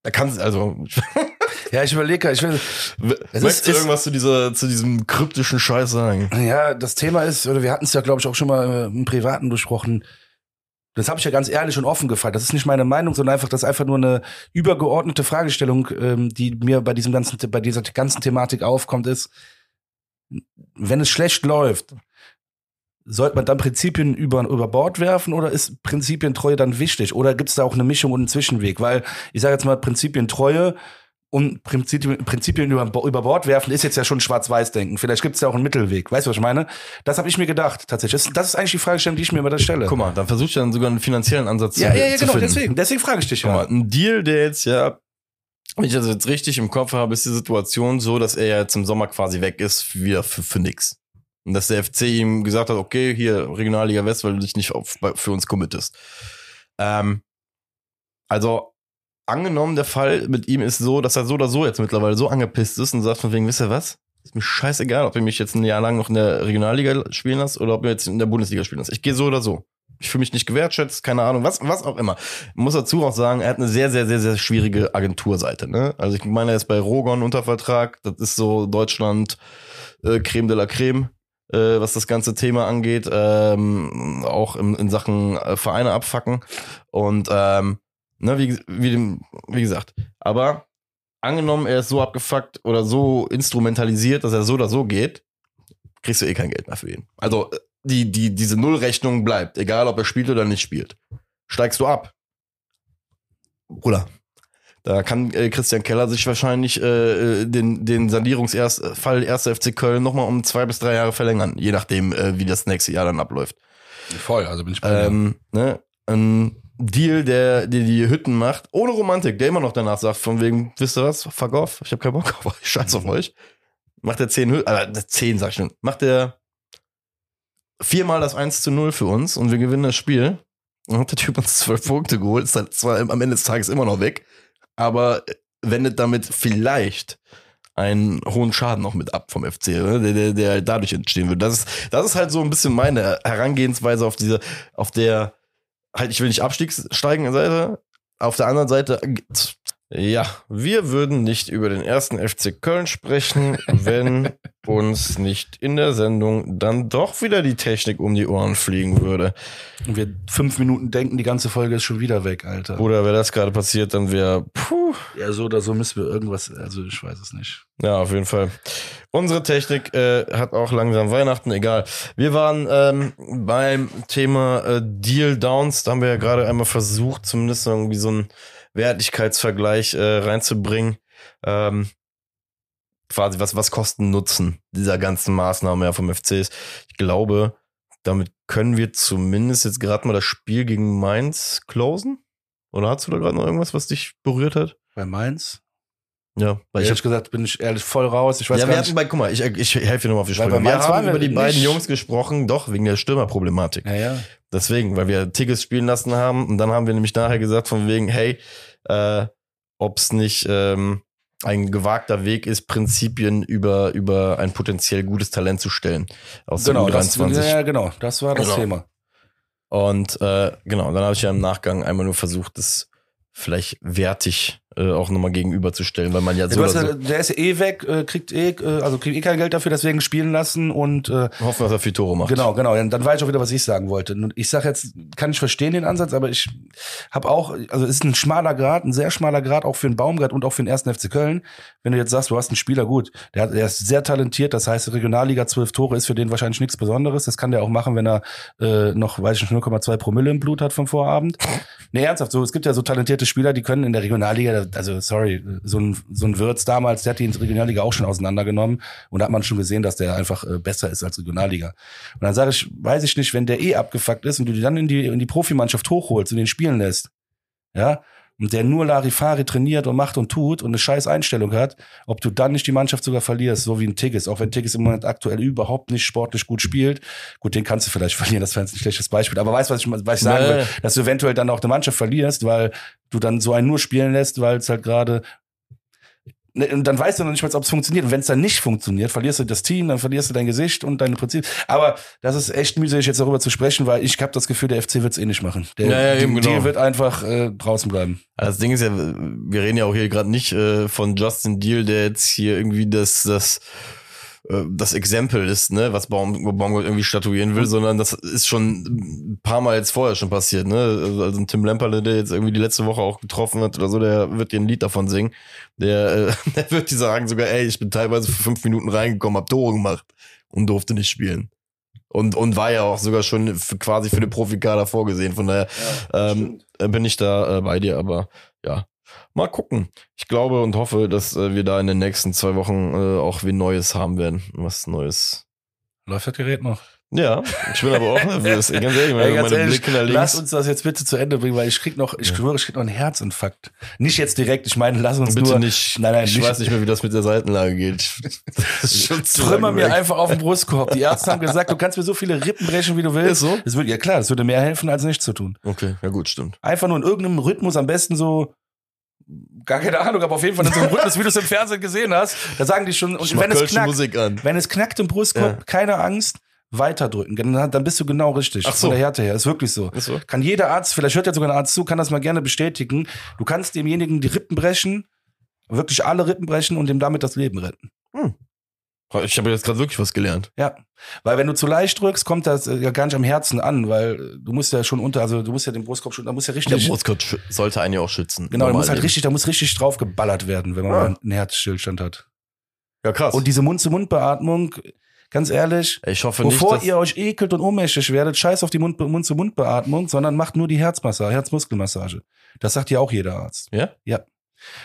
Da kann also Ja, ich überlege, ich will, Es Möchtest du irgendwas zu dieser, zu diesem kryptischen Scheiß sagen? ja, das Thema ist, oder wir hatten es ja, glaube ich, auch schon mal äh, im Privaten besprochen. Das habe ich ja ganz ehrlich und offen gefragt. Das ist nicht meine Meinung, sondern einfach, das ist einfach nur eine übergeordnete Fragestellung, ähm, die mir bei diesem ganzen, bei dieser ganzen Thematik aufkommt, ist, wenn es schlecht läuft, sollte man dann Prinzipien über, über Bord werfen oder ist Prinzipientreue dann wichtig? Oder gibt es da auch eine Mischung und einen Zwischenweg? Weil ich sage jetzt mal, Prinzipientreue und Prinzipien, Prinzipien über, über Bord werfen ist jetzt ja schon Schwarz-Weiß-Denken. Vielleicht gibt es ja auch einen Mittelweg. Weißt du, was ich meine? Das habe ich mir gedacht, tatsächlich. Das, das ist eigentlich die Fragestellung, die ich mir immer da stelle. Guck mal, dann versuche ich dann sogar einen finanziellen Ansatz ja, zu, ja, ja, zu genau, finden. deswegen. Deswegen frage ich dich Guck ja. mal, ein Deal, der jetzt ja, wenn ich das jetzt richtig im Kopf habe, ist die Situation so, dass er ja jetzt im Sommer quasi weg ist, wieder für, für nix. Und dass der FC ihm gesagt hat, okay, hier Regionalliga West, weil du dich nicht auf, für uns committest. Ähm, also angenommen, der Fall mit ihm ist so, dass er so oder so jetzt mittlerweile so angepisst ist und sagt von wegen, wisst ihr was? Ist mir scheißegal, ob ihr mich jetzt ein Jahr lang noch in der Regionalliga spielen lasst oder ob ihr jetzt in der Bundesliga spielen lasst. Ich gehe so oder so. Ich fühle mich nicht gewertschätzt, keine Ahnung, was, was auch immer. Muss dazu auch sagen, er hat eine sehr, sehr, sehr, sehr schwierige Agenturseite. Ne? Also ich meine, er ist bei Rogon unter Vertrag. Das ist so Deutschland äh, Creme de la Creme, äh, was das ganze Thema angeht. Ähm, auch in, in Sachen äh, Vereine abfacken. Und ähm, ne, wie, wie, dem- wie gesagt, aber angenommen, er ist so abgefuckt oder so instrumentalisiert, dass er so oder so geht, kriegst du eh kein Geld mehr für ihn. Also äh, die, die, diese Nullrechnung bleibt, egal ob er spielt oder nicht spielt. Steigst du ab. Bruder. Da kann äh, Christian Keller sich wahrscheinlich äh, äh, den, den Sanierungsfall 1. FC Köln nochmal um zwei bis drei Jahre verlängern, je nachdem, äh, wie das nächste Jahr dann abläuft. Voll, also bin ich bei. Ähm, ne? Ein Deal, der, der die Hütten macht, ohne Romantik, der immer noch danach sagt, von wegen, wisst ihr was, fuck off, ich hab keinen Bock auf euch, scheiß auf euch. Macht er zehn Hütten, äh, zehn sag ich schon, macht er viermal das 1 zu 0 für uns und wir gewinnen das Spiel. Dann hat der Typ uns zwölf Punkte geholt, ist halt zwar am Ende des Tages immer noch weg, aber wendet damit vielleicht einen hohen Schaden noch mit ab vom FC, ne? der, der, der halt dadurch entstehen wird. Das ist, das ist halt so ein bisschen meine Herangehensweise auf diese, auf der, halt, ich will nicht absteigen Seite, auf der anderen Seite, ja, wir würden nicht über den ersten FC Köln sprechen, wenn uns nicht in der Sendung dann doch wieder die Technik um die Ohren fliegen würde. Und wir fünf Minuten denken, die ganze Folge ist schon wieder weg, Alter. Oder wäre das gerade passiert, dann wäre, puh, Ja, so oder so müssen wir irgendwas, also ich weiß es nicht. Ja, auf jeden Fall. Unsere Technik äh, hat auch langsam Weihnachten, egal. Wir waren ähm, beim Thema äh, Deal Downs, da haben wir ja gerade einmal versucht, zumindest irgendwie so einen Wertigkeitsvergleich äh, reinzubringen. Ähm, quasi, was, was Kosten Nutzen dieser ganzen Maßnahme ja vom FC ist. Ich glaube, damit können wir zumindest jetzt gerade mal das Spiel gegen Mainz closen. Oder hast du da gerade noch irgendwas, was dich berührt hat? Bei Mainz? Ja, weil ich Ehrlich gesagt bin ich ehrlich voll raus. Ich weiß ja, wir hatten bei, guck mal, ich, ich helfe dir nochmal auf die Sprünge. Wir haben über die beiden Jungs gesprochen, doch, wegen der Stürmerproblematik. Ja, ja. Deswegen, weil wir Tigges spielen lassen haben und dann haben wir nämlich nachher gesagt von wegen, hey, äh, ob es nicht ähm, ein gewagter Weg ist, Prinzipien über, über ein potenziell gutes Talent zu stellen. Aus Genau, der das, U23. ja, genau, das war das Genau. Thema. Und äh, genau, dann habe ich ja im Nachgang einmal nur versucht, das vielleicht wertig äh, auch nochmal gegenüberzustellen, weil man ja Ja, so du hast oder ja, der ist ja eh weg, äh, kriegt eh, äh, also kriegt eh kein Geld dafür, deswegen spielen lassen und äh, hoffen, dass er viel Tore macht. Genau, genau. Dann, dann weiß ich auch wieder, was ich sagen wollte. Ich sage jetzt, kann ich verstehen den Ansatz, aber ich habe auch, also es ist ein schmaler Grad, ein sehr schmaler Grad, auch für den Baumgart und auch für den ersten FC Köln. Wenn du jetzt sagst, du hast einen Spieler, gut, der, hat, der ist sehr talentiert, das heißt, Regionalliga 12 Tore ist für den wahrscheinlich nichts Besonderes. Das kann der auch machen, wenn er äh, noch, weiß ich nicht, 0,2 Promille im Blut hat vom Vorabend. Nee, ernsthaft, so, es gibt ja so talentierte Spieler, die können in der Regionalliga, also sorry, so ein, so ein Wirtz damals, der hat die Regionalliga auch schon auseinandergenommen und da hat man schon gesehen, dass der einfach äh, besser ist als Regionalliga. Und dann sage ich, weiß ich nicht, wenn der eh abgefuckt ist und du die dann in die, in die Profimannschaft hochholst und den spielen lässt, ja, und der nur Larifari trainiert und macht und tut und eine scheiß Einstellung hat, ob du dann nicht die Mannschaft sogar verlierst, so wie ein Tigges, auch wenn Tigges im Moment aktuell überhaupt nicht sportlich gut spielt. Gut, den kannst du vielleicht verlieren, das wäre jetzt ein schlechtes Beispiel, aber weißt, was ich, was ich sagen Nee. will, dass du eventuell dann auch eine Mannschaft verlierst, weil du dann so einen nur spielen lässt, weil es halt gerade und dann weißt du noch nicht mal, ob es funktioniert. Und wenn es dann nicht funktioniert, verlierst du das Team, dann verlierst du dein Gesicht und deine Prinzip. Aber das ist echt mühselig, jetzt darüber zu sprechen, weil ich habe das Gefühl, der FC wird es eh nicht machen. Der Ja, ja, eben, die, genau. die wird einfach äh, draußen bleiben. Also das Ding ist ja, wir reden ja auch hier gerade nicht äh, von Justin Deal, der jetzt hier irgendwie das, das, das Exempel ist, ne, was Baum, Baumgart irgendwie statuieren will, sondern das ist schon ein paar Mal jetzt vorher schon passiert, ne? Also also ein Tim Lemperle, der jetzt irgendwie die letzte Woche auch getroffen hat oder so, der wird dir ein Lied davon singen. Der, äh, der wird dir sagen sogar, ey, ich bin teilweise für fünf Minuten reingekommen, hab Tore gemacht und durfte nicht spielen. Und, und war ja auch sogar schon für, quasi für den Profikader vorgesehen. Von daher ähm, äh, bin ich da äh, bei dir, aber ja, Mal gucken. Ich glaube und hoffe, dass äh, wir da in den nächsten zwei Wochen äh, auch wie Neues haben werden. Was Neues. Läuft das Gerät noch? Ja, ich bin aber auch nervös. Ganz ehrlich, meine, Ey, ganz ehrlich, Blicke nach links. lass uns das jetzt bitte zu Ende bringen, weil ich krieg noch, ich Ja. schwöre, ich krieg noch einen Herzinfarkt. Nicht jetzt direkt, ich meine, lass uns Bitte nur, nicht. Nein, nein, ich nicht- weiß nicht mehr, wie das mit der Seitenlage geht. Trümmer mir einfach auf den Brustkorb. Die Ärzte haben gesagt, du kannst mir so viele Rippen brechen, wie du willst. Ist so? Das würde, ja klar, das würde mehr helfen, als nichts zu tun. Okay, ja gut, stimmt. Einfach nur in irgendeinem Rhythmus, am besten so, gar keine Ahnung, aber auf jeden Fall in so einem Rhythmus, wie du es im Fernsehen gesehen hast. Da sagen die schon, und wenn es knackt, Musik an. wenn es knackt im Brustkorb, Ja. keine Angst, weiterdrücken. Dann, dann bist du genau richtig. Ach so. Von der Härte her. Ist wirklich so. Ist so? Kann jeder Arzt, vielleicht hört ja sogar ein Arzt zu, kann das mal gerne bestätigen. Du kannst demjenigen die Rippen brechen, wirklich alle Rippen brechen und ihm damit das Leben retten. Ich habe jetzt gerade wirklich was gelernt. Ja. Weil wenn du zu leicht drückst, kommt das äh, ja gar nicht am Herzen an, weil äh, du musst ja schon unter, also du musst ja den Brustkorb schon, da muss ja Der richtig. Brustkorb sch- sollte einen ja auch schützen. Genau, da muss halt richtig, da muss richtig drauf geballert werden, wenn man Ah. mal einen Herzstillstand hat. Ja, krass. Und diese Mund-zu-Mund-Beatmung, ganz ehrlich, ich hoffe bevor nicht, ihr euch ekelt und ohnmächtig werdet, scheiß auf die Mund- Mund-zu-Mund-Beatmung, sondern macht nur die Herzmassage, Herzmuskelmassage. Das sagt ja auch jeder Arzt. Ja? Ja.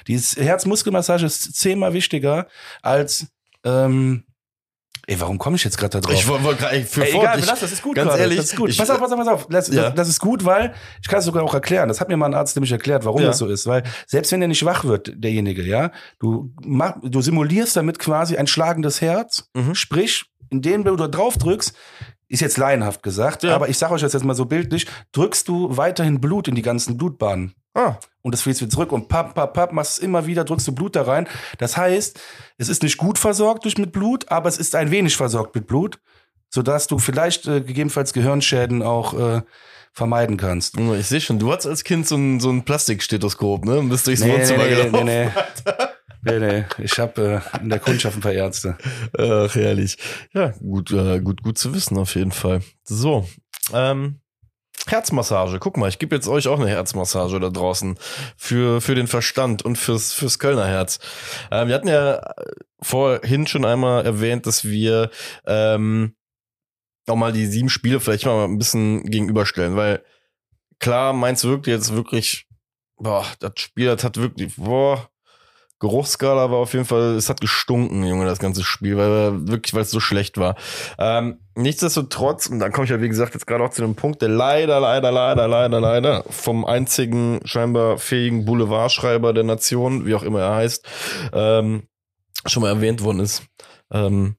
Die Herzmuskelmassage ist zehnmal wichtiger als, ähm, ey, warum komme ich jetzt gerade da drauf? Ich wollte gerade für Ey, fort, egal, ich, lass das, ist gut ganz gerade. ehrlich, das ist gut. ich- pass auf, pass auf, pass auf. Das, Ja. das, das ist gut, weil ich kann es sogar auch erklären. Das hat mir mal ein Arzt nämlich erklärt, warum Ja. das so ist. Weil selbst wenn der nicht wach wird, derjenige, ja, du mach, du simulierst damit quasi ein schlagendes Herz. Mhm. Sprich, indem du da drauf drückst, ist jetzt laienhaft gesagt, Ja. aber ich sage euch das jetzt mal so bildlich, drückst du weiterhin Blut in die ganzen Blutbahnen. Ah, Und das fließt wieder zurück und papp, papp, papp, machst es immer wieder, drückst du Blut da rein. Das heißt, es ist nicht gut versorgt durch mit Blut, aber es ist ein wenig versorgt mit Blut, sodass du vielleicht äh, gegebenenfalls Gehirnschäden auch äh, vermeiden kannst. Ich sehe schon, du hattest als Kind so ein, so ein Plastikstethoskop, ne? Und bist durchs Nee, Wohnzimmer nee, nee, gelaufen. nee, nee. nee, nee. Ich habe äh, in der Kundschaft ein paar Ärzte. Ach, herrlich. Ja, gut, äh, gut, gut zu wissen auf jeden Fall. So, ähm, Herzmassage. Guck mal, ich gebe jetzt euch auch eine Herzmassage da draußen für, für den Verstand und fürs, fürs Kölner Herz. Ähm, wir hatten ja vorhin schon einmal erwähnt, dass wir ähm, auch mal die sieben Spiele vielleicht mal ein bisschen gegenüberstellen, weil klar, Mainz wirkt jetzt wirklich, boah, das Spiel, das hat wirklich, boah, Geruchsskala war auf jeden Fall, es hat gestunken, Junge, das ganze Spiel, weil wir wirklich, weil es so schlecht war. Ähm, nichtsdestotrotz, und dann komme ich ja, wie gesagt, jetzt gerade auch zu dem Punkt, der leider, leider, leider, leider, leider vom einzigen scheinbar fähigen Boulevardschreiber der Nation, wie auch immer er heißt, ähm, schon mal erwähnt worden ist. Ähm,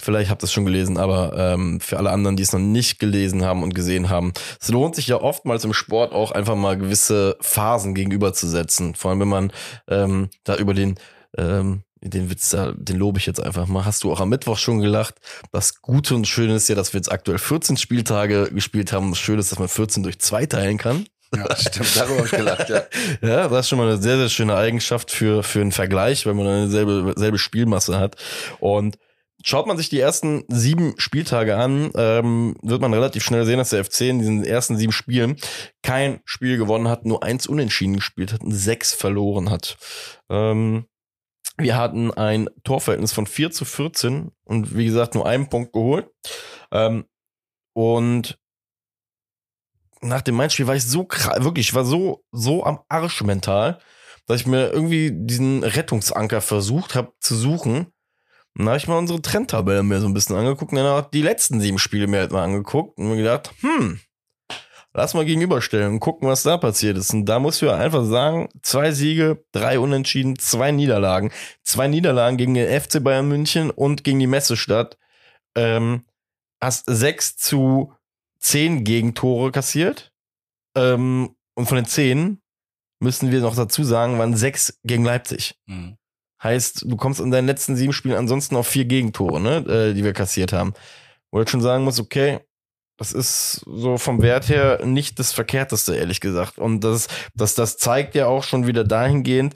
Vielleicht habt ihr es schon gelesen, aber ähm, für alle anderen, die es noch nicht gelesen haben und gesehen haben, es lohnt sich ja oftmals im Sport auch einfach mal gewisse Phasen gegenüberzusetzen. Vor allem, wenn man ähm, da über den, ähm, den Witz da, den lobe ich jetzt einfach mal. Hast du auch am Mittwoch schon gelacht? Das Gute und Schöne ist ja, dass wir jetzt aktuell 14 Spieltage gespielt haben. Das Schöne ist, dass man 14 durch zwei teilen kann. Ja, stimmt. Darüber habe ich gelacht, ja. Ja, das ist schon mal eine sehr, sehr schöne Eigenschaft für, für einen Vergleich, weil man eine selbe, selbe Spielmasse hat. Und schaut man sich die ersten sieben Spieltage an, ähm, wird man relativ schnell sehen, dass der FC in diesen ersten sieben Spielen kein Spiel gewonnen hat, nur eins unentschieden gespielt hat und sechs verloren hat. Ähm, wir hatten ein Torverhältnis von 4 zu 14 und wie gesagt nur einen Punkt geholt. Ähm, und nach dem Mainz-Spiel war ich so kra- wirklich, ich war so, so am Arsch mental, dass ich mir irgendwie diesen Rettungsanker versucht habe zu suchen. Und da habe ich mal unsere Trendtabelle mir so ein bisschen angeguckt und dann auch die letzten sieben Spiele mir halt mal angeguckt und mir gedacht, hm, lass mal gegenüberstellen und gucken, was da passiert ist. Und da musst du ja einfach sagen, zwei Siege, drei Unentschieden, zwei Niederlagen. Zwei Niederlagen gegen den FC Bayern München und gegen die Messestadt. Ähm, hast sechs zu zehn Gegentore kassiert. Ähm, und von den zehn müssen wir noch dazu sagen, waren sechs gegen Leipzig. Mhm. Heißt, du kommst in deinen letzten sieben Spielen ansonsten auf vier Gegentore, ne, äh, die wir kassiert haben. Wo ich schon sagen muss, okay, das ist so vom Wert her nicht das Verkehrteste, ehrlich gesagt. Und das, das, das zeigt ja auch schon wieder dahingehend,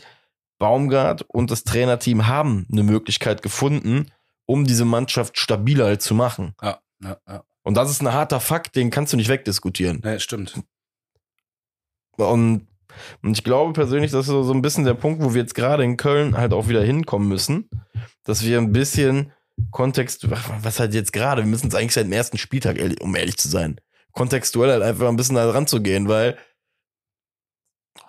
Baumgart und das Trainerteam haben eine Möglichkeit gefunden, um diese Mannschaft stabiler zu machen. Ja, ja, ja. Und das ist ein harter Fakt, den kannst du nicht wegdiskutieren. Nee, stimmt. Und, und ich glaube persönlich, das ist so so ein bisschen der Punkt, wo wir jetzt gerade in Köln halt auch wieder hinkommen müssen, dass wir ein bisschen Kontext, was halt jetzt gerade, wir müssen es eigentlich seit dem ersten Spieltag, um ehrlich zu sein, kontextuell halt einfach ein bisschen da dran zu gehen, weil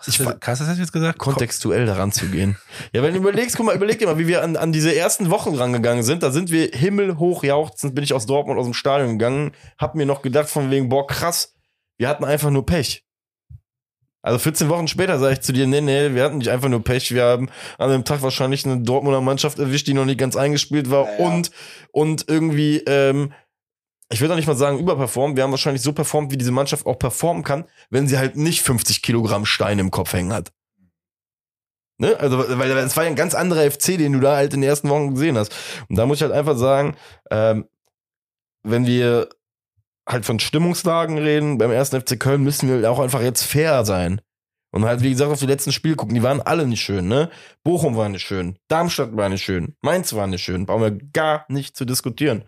Ich was hast du das jetzt gesagt? Kontextuell daran zu gehen. Ja, wenn du überlegst, guck mal, überleg dir mal, wie wir an, an diese ersten Wochen rangegangen sind. Da sind wir himmelhoch jauchzend, bin ich aus Dortmund aus dem Stadion gegangen, hab mir noch gedacht von wegen, boah, krass, wir hatten einfach nur Pech. Also 14 Wochen später sage ich zu dir, nee, nee, wir hatten nicht einfach nur Pech, wir haben an dem Tag wahrscheinlich eine Dortmunder Mannschaft erwischt, die noch nicht ganz eingespielt war Ja, und und irgendwie, ähm, ich will doch nicht mal sagen überperformt, wir haben wahrscheinlich so performt, wie diese Mannschaft auch performen kann, wenn sie halt nicht 50 Kilogramm Steine im Kopf hängen hat. Ne? Also, weil es war ja ein ganz anderer FC, den du da halt in den ersten Wochen gesehen hast. Und da muss ich halt einfach sagen, ähm, wenn wir halt von Stimmungslagen reden, beim ersten FC Köln müssen wir auch einfach jetzt fair sein. Und halt, wie gesagt, auf die letzten Spiele gucken, die waren alle nicht schön, ne? Bochum war nicht schön, Darmstadt war nicht schön, Mainz war nicht schön, brauchen wir gar nicht zu diskutieren.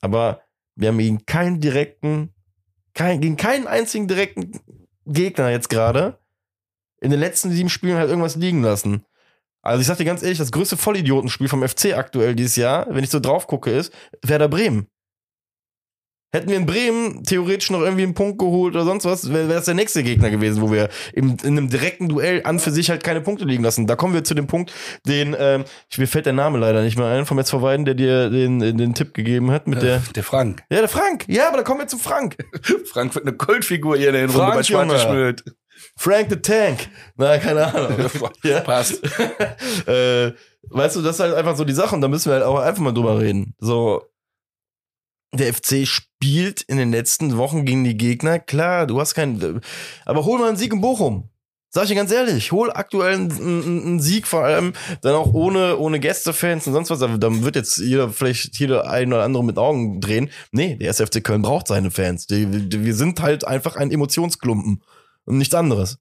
Aber wir haben gegen keinen direkten, kein, gegen keinen einzigen direkten Gegner jetzt gerade in den letzten sieben Spielen halt irgendwas liegen lassen. Also ich sag dir ganz ehrlich, das größte Vollidiotenspiel vom FC aktuell dieses Jahr, wenn ich so drauf gucke, ist Werder Bremen. Hätten wir in Bremen theoretisch noch irgendwie einen Punkt geholt oder sonst was, wäre wär das der nächste Gegner gewesen, wo wir im, in einem direkten Duell an für sich halt keine Punkte liegen lassen. Da kommen wir zu dem Punkt, den, ähm, mir fällt der Name leider nicht mehr ein, vom SV Weiden, der dir den, den Tipp gegeben hat mit der. Der Frank. Ja, der Frank. Ja, aber da kommen wir zu Frank. Frank wird eine Kultfigur hier in der Runde bei. Schmidt. Frank the Tank. Na, keine Ahnung. ja. Passt. äh, weißt du, das ist halt einfach so die Sache und da müssen wir halt auch einfach mal drüber reden. So, der FC spielt in den letzten Wochen gegen die Gegner. Klar, du hast keinen, aber hol mal einen Sieg in Bochum. Sag ich dir ganz ehrlich, hol aktuell einen, einen Sieg, vor allem dann auch ohne, ohne Gästefans und sonst was. Dann wird jetzt jeder vielleicht jeder ein oder andere mit Augen drehen. Nee, der SFC Köln braucht seine Fans. Die, die, wir sind halt einfach ein Emotionsklumpen und nichts anderes.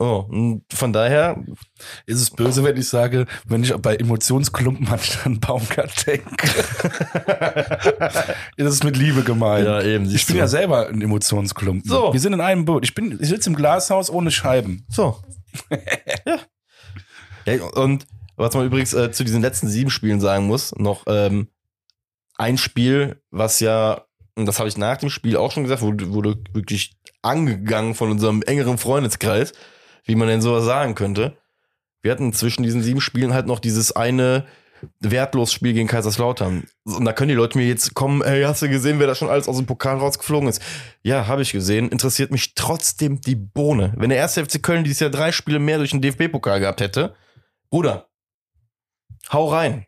Oh, und von daher, Ist es böse, wenn ich sage, wenn ich bei Emotionsklumpen an Baumgart denke? das ist mit Liebe gemeint. eben. ich bin ja selber ein Emotionsklumpen. So. Wir sind in einem Boot. Ich bin, ich sitze im Glashaus ohne Scheiben. So. ja. ja. Und was man übrigens äh, zu diesen letzten sieben Spielen sagen muss, noch ähm, ein Spiel, was ja, und das habe ich nach dem Spiel auch schon gesagt, wurde, wurde wirklich angegangen von unserem engeren Freundeskreis, wie man denn sowas sagen könnte. Wir hatten zwischen diesen sieben Spielen halt noch dieses eine wertlos Spiel gegen Kaiserslautern. Und da können die Leute mir jetzt kommen, ey, hast du gesehen, wer da schon alles aus dem Pokal rausgeflogen ist? Ja, habe ich gesehen. Interessiert mich trotzdem die Bohne. Wenn der erste FC Köln dieses Jahr drei Spiele mehr durch den DFB-Pokal gehabt hätte, Bruder, hau rein.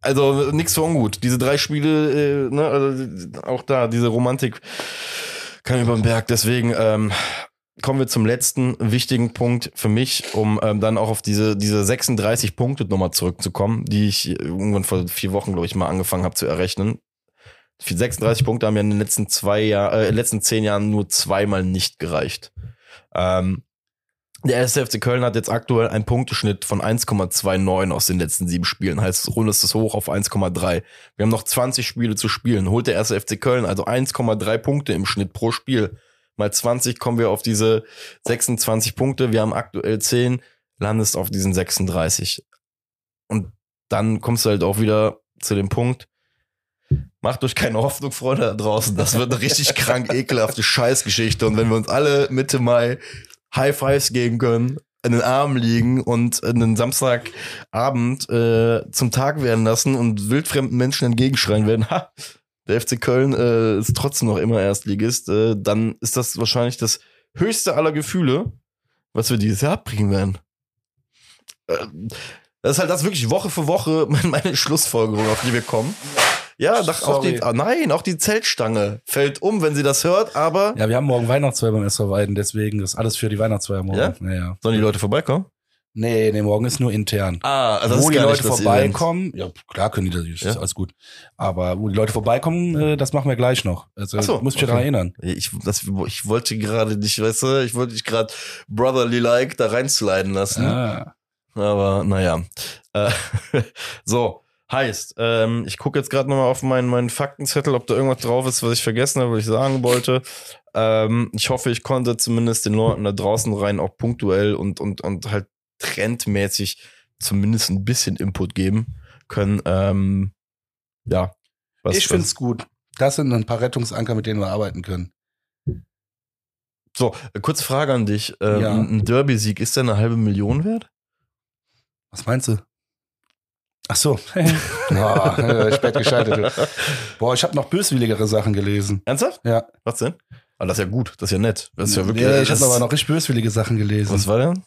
Also nix für ungut. Diese drei Spiele, äh, ne, also, auch da, diese Romantik kann über den Berg. Deswegen ähm, kommen wir zum letzten wichtigen Punkt für mich, um ähm, dann auch auf diese, diese 36 Punkte Nummer zurückzukommen, die ich irgendwann vor vier Wochen, glaube ich, mal angefangen habe zu errechnen. Die 36 Punkte haben ja in den letzten zwei Jahr, äh, in den letzten zehn Jahren nur zweimal nicht gereicht. Ähm, der erste FC Köln hat jetzt aktuell einen Punkteschnitt von 1,29 aus den letzten sieben Spielen. Heißt, rundest es hoch auf 1,3. Wir haben noch 20 Spiele zu spielen. Holt der erste FC Köln also 1,3 Punkte im Schnitt pro Spiel. Mal 20 kommen wir auf diese 26 Punkte. Wir haben aktuell 10, landest auf diesen 36. Und dann kommst du halt auch wieder zu dem Punkt, Macht euch keine Hoffnung, Freunde da draußen. Das wird eine richtig krank ekelhafte Scheißgeschichte. Und wenn wir uns alle Mitte Mai High Fives geben können, in den Armen liegen und einen Samstagabend äh, zum Tag werden lassen und wildfremden Menschen entgegenschreien werden, ha, der FC Köln äh, ist trotzdem noch immer Erstligist, äh, dann ist das wahrscheinlich das höchste aller Gefühle, was wir dieses Jahr abbringen werden. Äh, das ist halt das wirklich Woche für Woche meine Schlussfolgerung, auf die wir kommen. Ja, doch, auch die, ah, nein, auch die Zeltstange fällt um, wenn sie das hört, aber Ja, wir haben morgen Weihnachtsfeier beim SV Weiden, deswegen ist alles für die Weihnachtsfeier morgen. Ja? Naja. sollen die Leute vorbeikommen? Nee, nee, morgen ist nur intern. Ah, wo die Leute vorbeikommen, ja, klar können die das, ist Ja? alles gut. Aber wo die Leute vorbeikommen, äh, das machen wir gleich noch. Also so, muss mich okay. daran erinnern. Ich, das, ich wollte gerade nicht, weißt du, ich wollte dich gerade brotherly-like da reinsliden lassen. Ah. Aber naja. Äh, so, heißt, ähm, ich gucke jetzt gerade nochmal auf meinen, meinen Faktenzettel, ob da irgendwas drauf ist, was ich vergessen habe, was ich sagen wollte. Ähm, ich hoffe, ich konnte zumindest den Leuten da draußen rein auch punktuell und, und, und halt trendmäßig zumindest ein bisschen Input geben können. Ähm, ja. Was, ich find's gut. Das sind ein paar Rettungsanker, mit denen wir arbeiten können. So, äh, kurze Frage an dich. Ähm, Ja. Ein Derby-Sieg, ist der eine halbe Million wert? Was meinst du? Ach so. Äh, spät geschaltet. Boah, ich habe noch böswilligere Sachen gelesen. Ernsthaft? Ja. Was denn? Ah, das ist ja gut. Das ist ja nett. Das ist ja wirklich. Nee, ich habe aber noch richtig böswillige Sachen gelesen. Was war denn?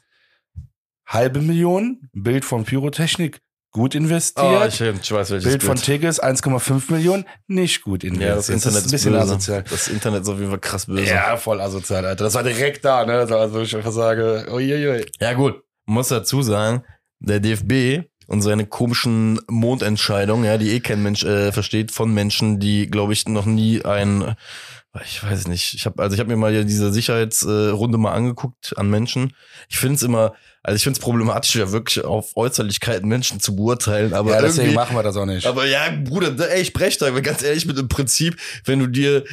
Halbe Million, Bild von Pyrotechnik, gut investiert. Oh, ich, ich weiß welches Bild von Tigges, 1,5 Millionen, nicht gut investiert. Ja, das Internet ist ist ein bisschen böse. asozial. Das Internet ist auf jeden Fall krass böse. Ja, voll asozial, Alter. Das war direkt da, ne? Also ich einfach sage, uiuiui. Ja, gut. Muss dazu sagen, der DFB und seine komischen Mondentscheidungen, ja, die eh kein Mensch äh, versteht, von Menschen, die, glaube ich, noch nie ein, ich weiß nicht, ich habe also ich habe mir mal ja diese Sicherheitsrunde Runde mal angeguckt an Menschen. Ich finde es immer, also ich finde es problematisch, ja wirklich auf Äußerlichkeiten Menschen zu beurteilen, aber ja, deswegen machen wir das auch nicht. aber ja, Bruder, ey, ich brech da, ganz ehrlich mit dem Prinzip, wenn du dir,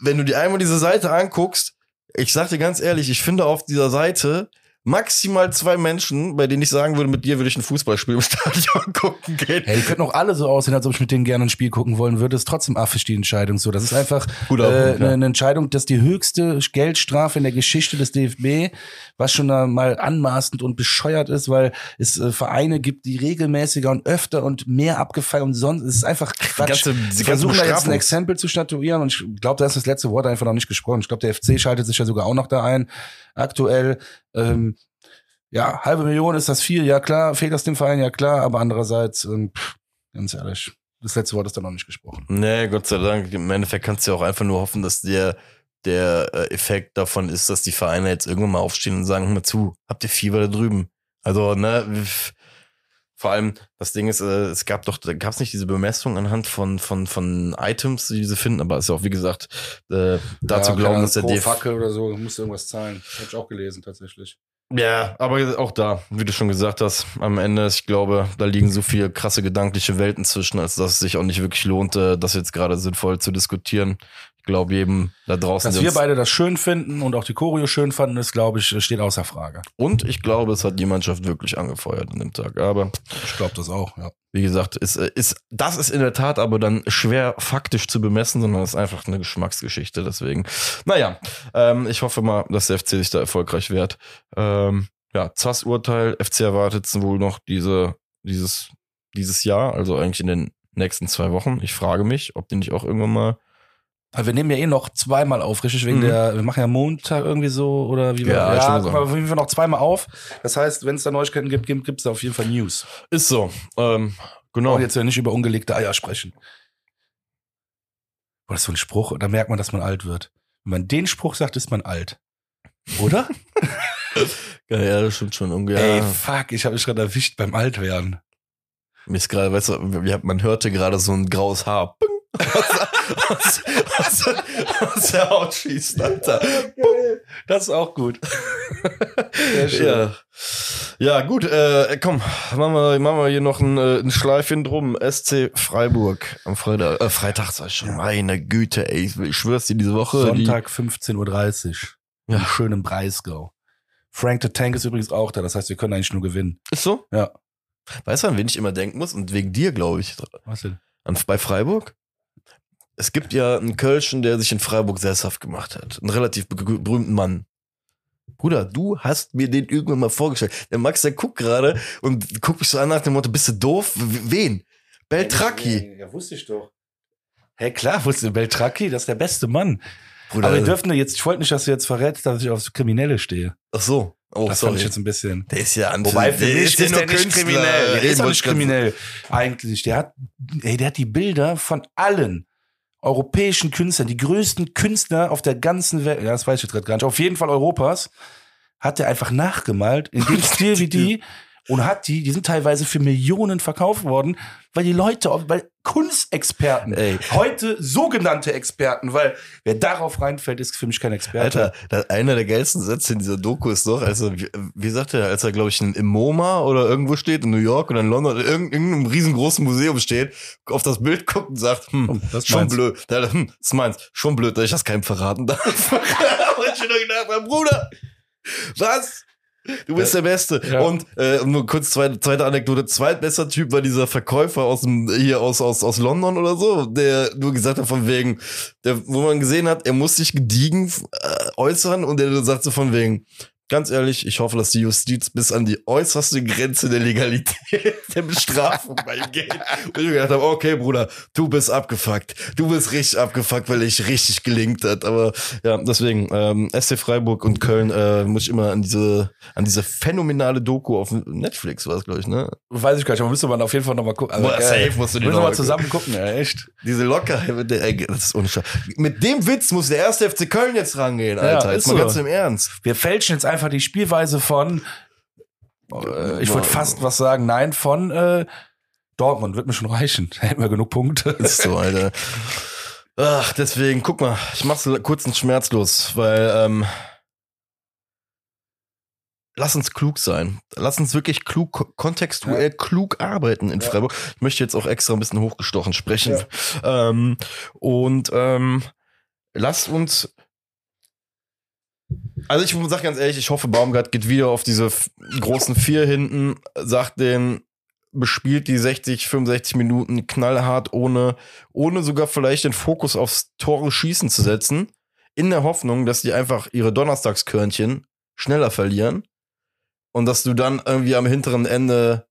wenn du dir einmal diese Seite anguckst, ich sag dir ganz ehrlich, ich finde auf dieser Seite maximal zwei Menschen, bei denen ich sagen würde, mit dir würde ich ein Fußballspiel im Stadion gucken gehen. Hey, die könnten auch alle so aussehen, als ob ich mit denen gerne ein Spiel gucken wollen würde. Ist trotzdem affisch die Entscheidung so. Das ist einfach Guter äh, Punkt, ja. eine Entscheidung, dass die höchste Geldstrafe in der Geschichte des DFB, was schon da mal anmaßend und bescheuert ist, weil es äh, Vereine gibt, die regelmäßiger und öfter und mehr abgefallen und sonst. Es ist einfach Quatsch. ganze- die Sie ganze versuchen da jetzt ein. Exempel zu statuieren und ich glaube, da ist das letzte Wort einfach noch nicht gesprochen. Ich glaube, der FC schaltet sich ja sogar auch noch da ein. Aktuell. Ähm, ja, halbe Million ist das viel, ja klar, fehlt das dem Verein, ja klar, aber andererseits, ähm, pff, ganz ehrlich, das letzte Wort ist da noch nicht gesprochen. Nee, Gott sei Dank. Im Endeffekt kannst du ja auch einfach nur hoffen, dass der, der äh, Effekt davon ist, dass die Vereine jetzt irgendwann mal aufstehen und sagen, hör mal zu, habt ihr Fieber da drüben? Also, ne, vor allem, das Ding ist, äh, es gab doch, da gab es nicht diese Bemessung anhand von, von, von Items, die sie finden, aber es ist ja auch, wie gesagt, äh, dazu ja, glauben, dass der pro DF Fackel oder so, muss irgendwas zahlen. Hab ich auch gelesen, tatsächlich. Ja, aber auch da, wie du schon gesagt hast, am Ende, ich glaube, da liegen so viele krasse gedankliche Welten zwischen, als dass es sich auch nicht wirklich lohnt, äh, das jetzt gerade sinnvoll zu diskutieren. Ich glaube, jedem da draußen. Dass wir beide das schön finden und auch die Choreo schön fanden, ist, glaube ich, steht außer Frage. Und ich glaube, es hat die Mannschaft wirklich angefeuert an dem Tag. Aber Ich glaube das auch, ja. wie gesagt, ist, äh, ist, das ist in der Tat aber dann schwer faktisch zu bemessen, sondern es ist einfach eine Geschmacksgeschichte. Deswegen, naja, ähm, ich hoffe mal, dass der FC sich da erfolgreich wehrt. Ähm, ja, ZAS-Urteil, FC erwartet wohl noch diese, dieses, dieses Jahr, also eigentlich in den nächsten zwei Wochen. Ich frage mich, ob die nicht auch irgendwann mal. Aber wir nehmen ja eh noch zweimal auf, richtig? Wegen Mhm. der, wir machen ja Montag irgendwie so, oder wie wir, Ja, ja, guck mal, wir noch zweimal auf. Das heißt, wenn es da Neuigkeiten gibt, gibt es da auf jeden Fall News. Ist so. Ähm, genau. Und jetzt ja nicht über ungelegte Eier sprechen. Boah, das ist so ein Spruch, da merkt man, dass man alt wird. Wenn man den Spruch sagt, ist man alt. Oder? Ja, ja, das stimmt schon. Irgendwie, Ey, fuck, ich habe mich gerade erwischt beim Altwerden. Ist gerade, weißt du, man hörte gerade so ein graues Haar. Ping. Aus, aus, aus, der Haut schießt, Alter. Das ist auch gut. Sehr schön. Ja. ja, gut, äh, komm, machen wir, machen wir hier noch ein, äh, ein Schleifchen drum. SC Freiburg am Freitag, äh, Freitag sag ich schon, Ja. meine Güte, ey, ich schwör's dir diese Woche. Sonntag 15.30 Uhr. Ja. Schön im Breisgau. Frank the Tank ist übrigens auch da, das heißt, wir können eigentlich nur gewinnen. Ist so? Ja. Weißt du, an wen ich immer denken muss? Und wegen dir, glaube ich. Was denn? An, bei Freiburg? Es gibt ja einen Kölschen, der sich in Freiburg sesshaft gemacht hat. Einen relativ be- berühmten Mann. Bruder, du hast mir den irgendwann mal vorgestellt. Der Max, der guckt gerade und guckt mich so an nach dem Motto, bist du doof? Wen? Beltraki. Ja, wusste ich doch. Hä, klar, wusste Beltraki, das ist der beste Mann. Bruder, Aber wir dürfen jetzt, ich wollte nicht, dass du jetzt verrätst, dass ich auf Kriminelle stehe. ach so. Oh, das sorry. fand ich jetzt ein bisschen. der ist ja an Wobei für der mich ist, ja der nicht kriminell. Der ist doch nicht kriminell. Eigentlich. Der hat, ey, der hat die Bilder von allen europäischen Künstlern, die größten Künstler auf der ganzen Welt, ja, das weiß ich jetzt gerade gar nicht, auf jeden Fall Europas, hat er einfach nachgemalt, in dem Stil wie die, und hat die, die sind teilweise für Millionen verkauft worden, weil die Leute, weil Kunstexperten, Ey. heute sogenannte Experten, weil wer darauf reinfällt, ist für mich kein Experte. Alter, einer der geilsten Sätze in dieser Doku ist doch, also wie, wie sagt er, als er glaube ich in, im MoMA oder irgendwo steht in New York oder in London in irgendeinem, riesengroßen Museum steht, auf das Bild guckt und sagt, hm, Oh, das ist schon meins. blöd, da, hm, das ist meins, schon blöd, dass ich das keinem verraten darf. und ich nur gedacht habe, Bruder, was? Du bist der Beste. Ja. Und äh, nur kurz zweite, zweite Anekdote. Zweitbester Typ war dieser Verkäufer aus dem, hier aus, aus, aus London oder so, der nur gesagt hat von wegen, der, wo man gesehen hat, er muss sich gediegen äh, äußern und der sagt so von wegen, ganz ehrlich, ich hoffe, dass die Justiz bis an die äußerste Grenze der Legalität der Bestrafung bei ihm geht. Und ich mir gedacht habe, okay, Bruder, du bist abgefuckt. Du bist richtig abgefuckt, weil ich richtig gelingt hat. Aber ja, deswegen, ähm, SC Freiburg und Köln äh, muss ich immer an diese, an diese phänomenale Doku auf Netflix, war es, glaube ich, ne? Weiß ich gar nicht, aber müsste man auf jeden Fall nochmal gucken. Boah, geil. safe musst du die Müssen wir mal zusammen gucken, ja, echt. Diese Lockerheit, das ist unscharf. Mit dem Witz muss der erste FC Köln jetzt rangehen, Alter. Ja, jetzt mal so. ganz im Ernst. Wir fälschen jetzt einfach die Spielweise von, äh, ich würde fast was sagen, nein, von äh, Dortmund. Wird mir schon reichen. Hätten wir genug Punkte. Ist so, Alter. Ach, deswegen, guck mal, ich mach's kurz und schmerzlos, weil ähm, lass uns klug sein. Lass uns wirklich klug, ko- kontextuell klug arbeiten in Ja. Freiburg. Ich möchte jetzt auch extra ein bisschen hochgestochen sprechen. Ähm, und ähm, lasst uns. Also ich sag ganz ehrlich, ich hoffe, Baumgart geht wieder auf diese großen vier hinten, sagt den, bespielt die 60, 65 Minuten knallhart, ohne, ohne sogar vielleicht den Fokus aufs Tore schießen zu setzen, in der Hoffnung, dass die einfach ihre Donnerstagskörnchen schneller verlieren und dass du dann irgendwie am hinteren Ende,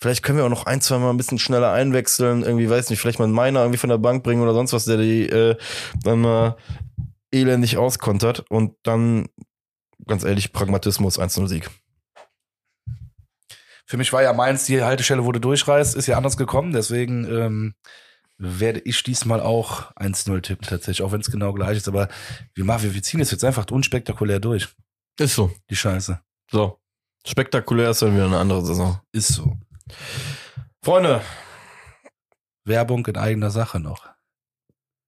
vielleicht können wir auch noch ein, zwei Mal ein bisschen schneller einwechseln, irgendwie, weiß nicht, vielleicht mal einen Miner irgendwie von der Bank bringen oder sonst was, der die äh, dann mal elendig auskontert und dann, ganz ehrlich, Pragmatismus 1-0 Sieg. Für mich war ja Mainz, die Haltestelle wurde durchreißt, ist ja anders gekommen, deswegen ähm, werde ich diesmal auch 1-0 tippen tatsächlich, auch wenn es genau gleich ist. Aber wir, machen, wir, wir ziehen es jetzt einfach unspektakulär durch, Ist so. die Scheiße. So. Spektakulär ist dann wieder eine andere Saison. Ist so. Freunde, Werbung in eigener Sache noch.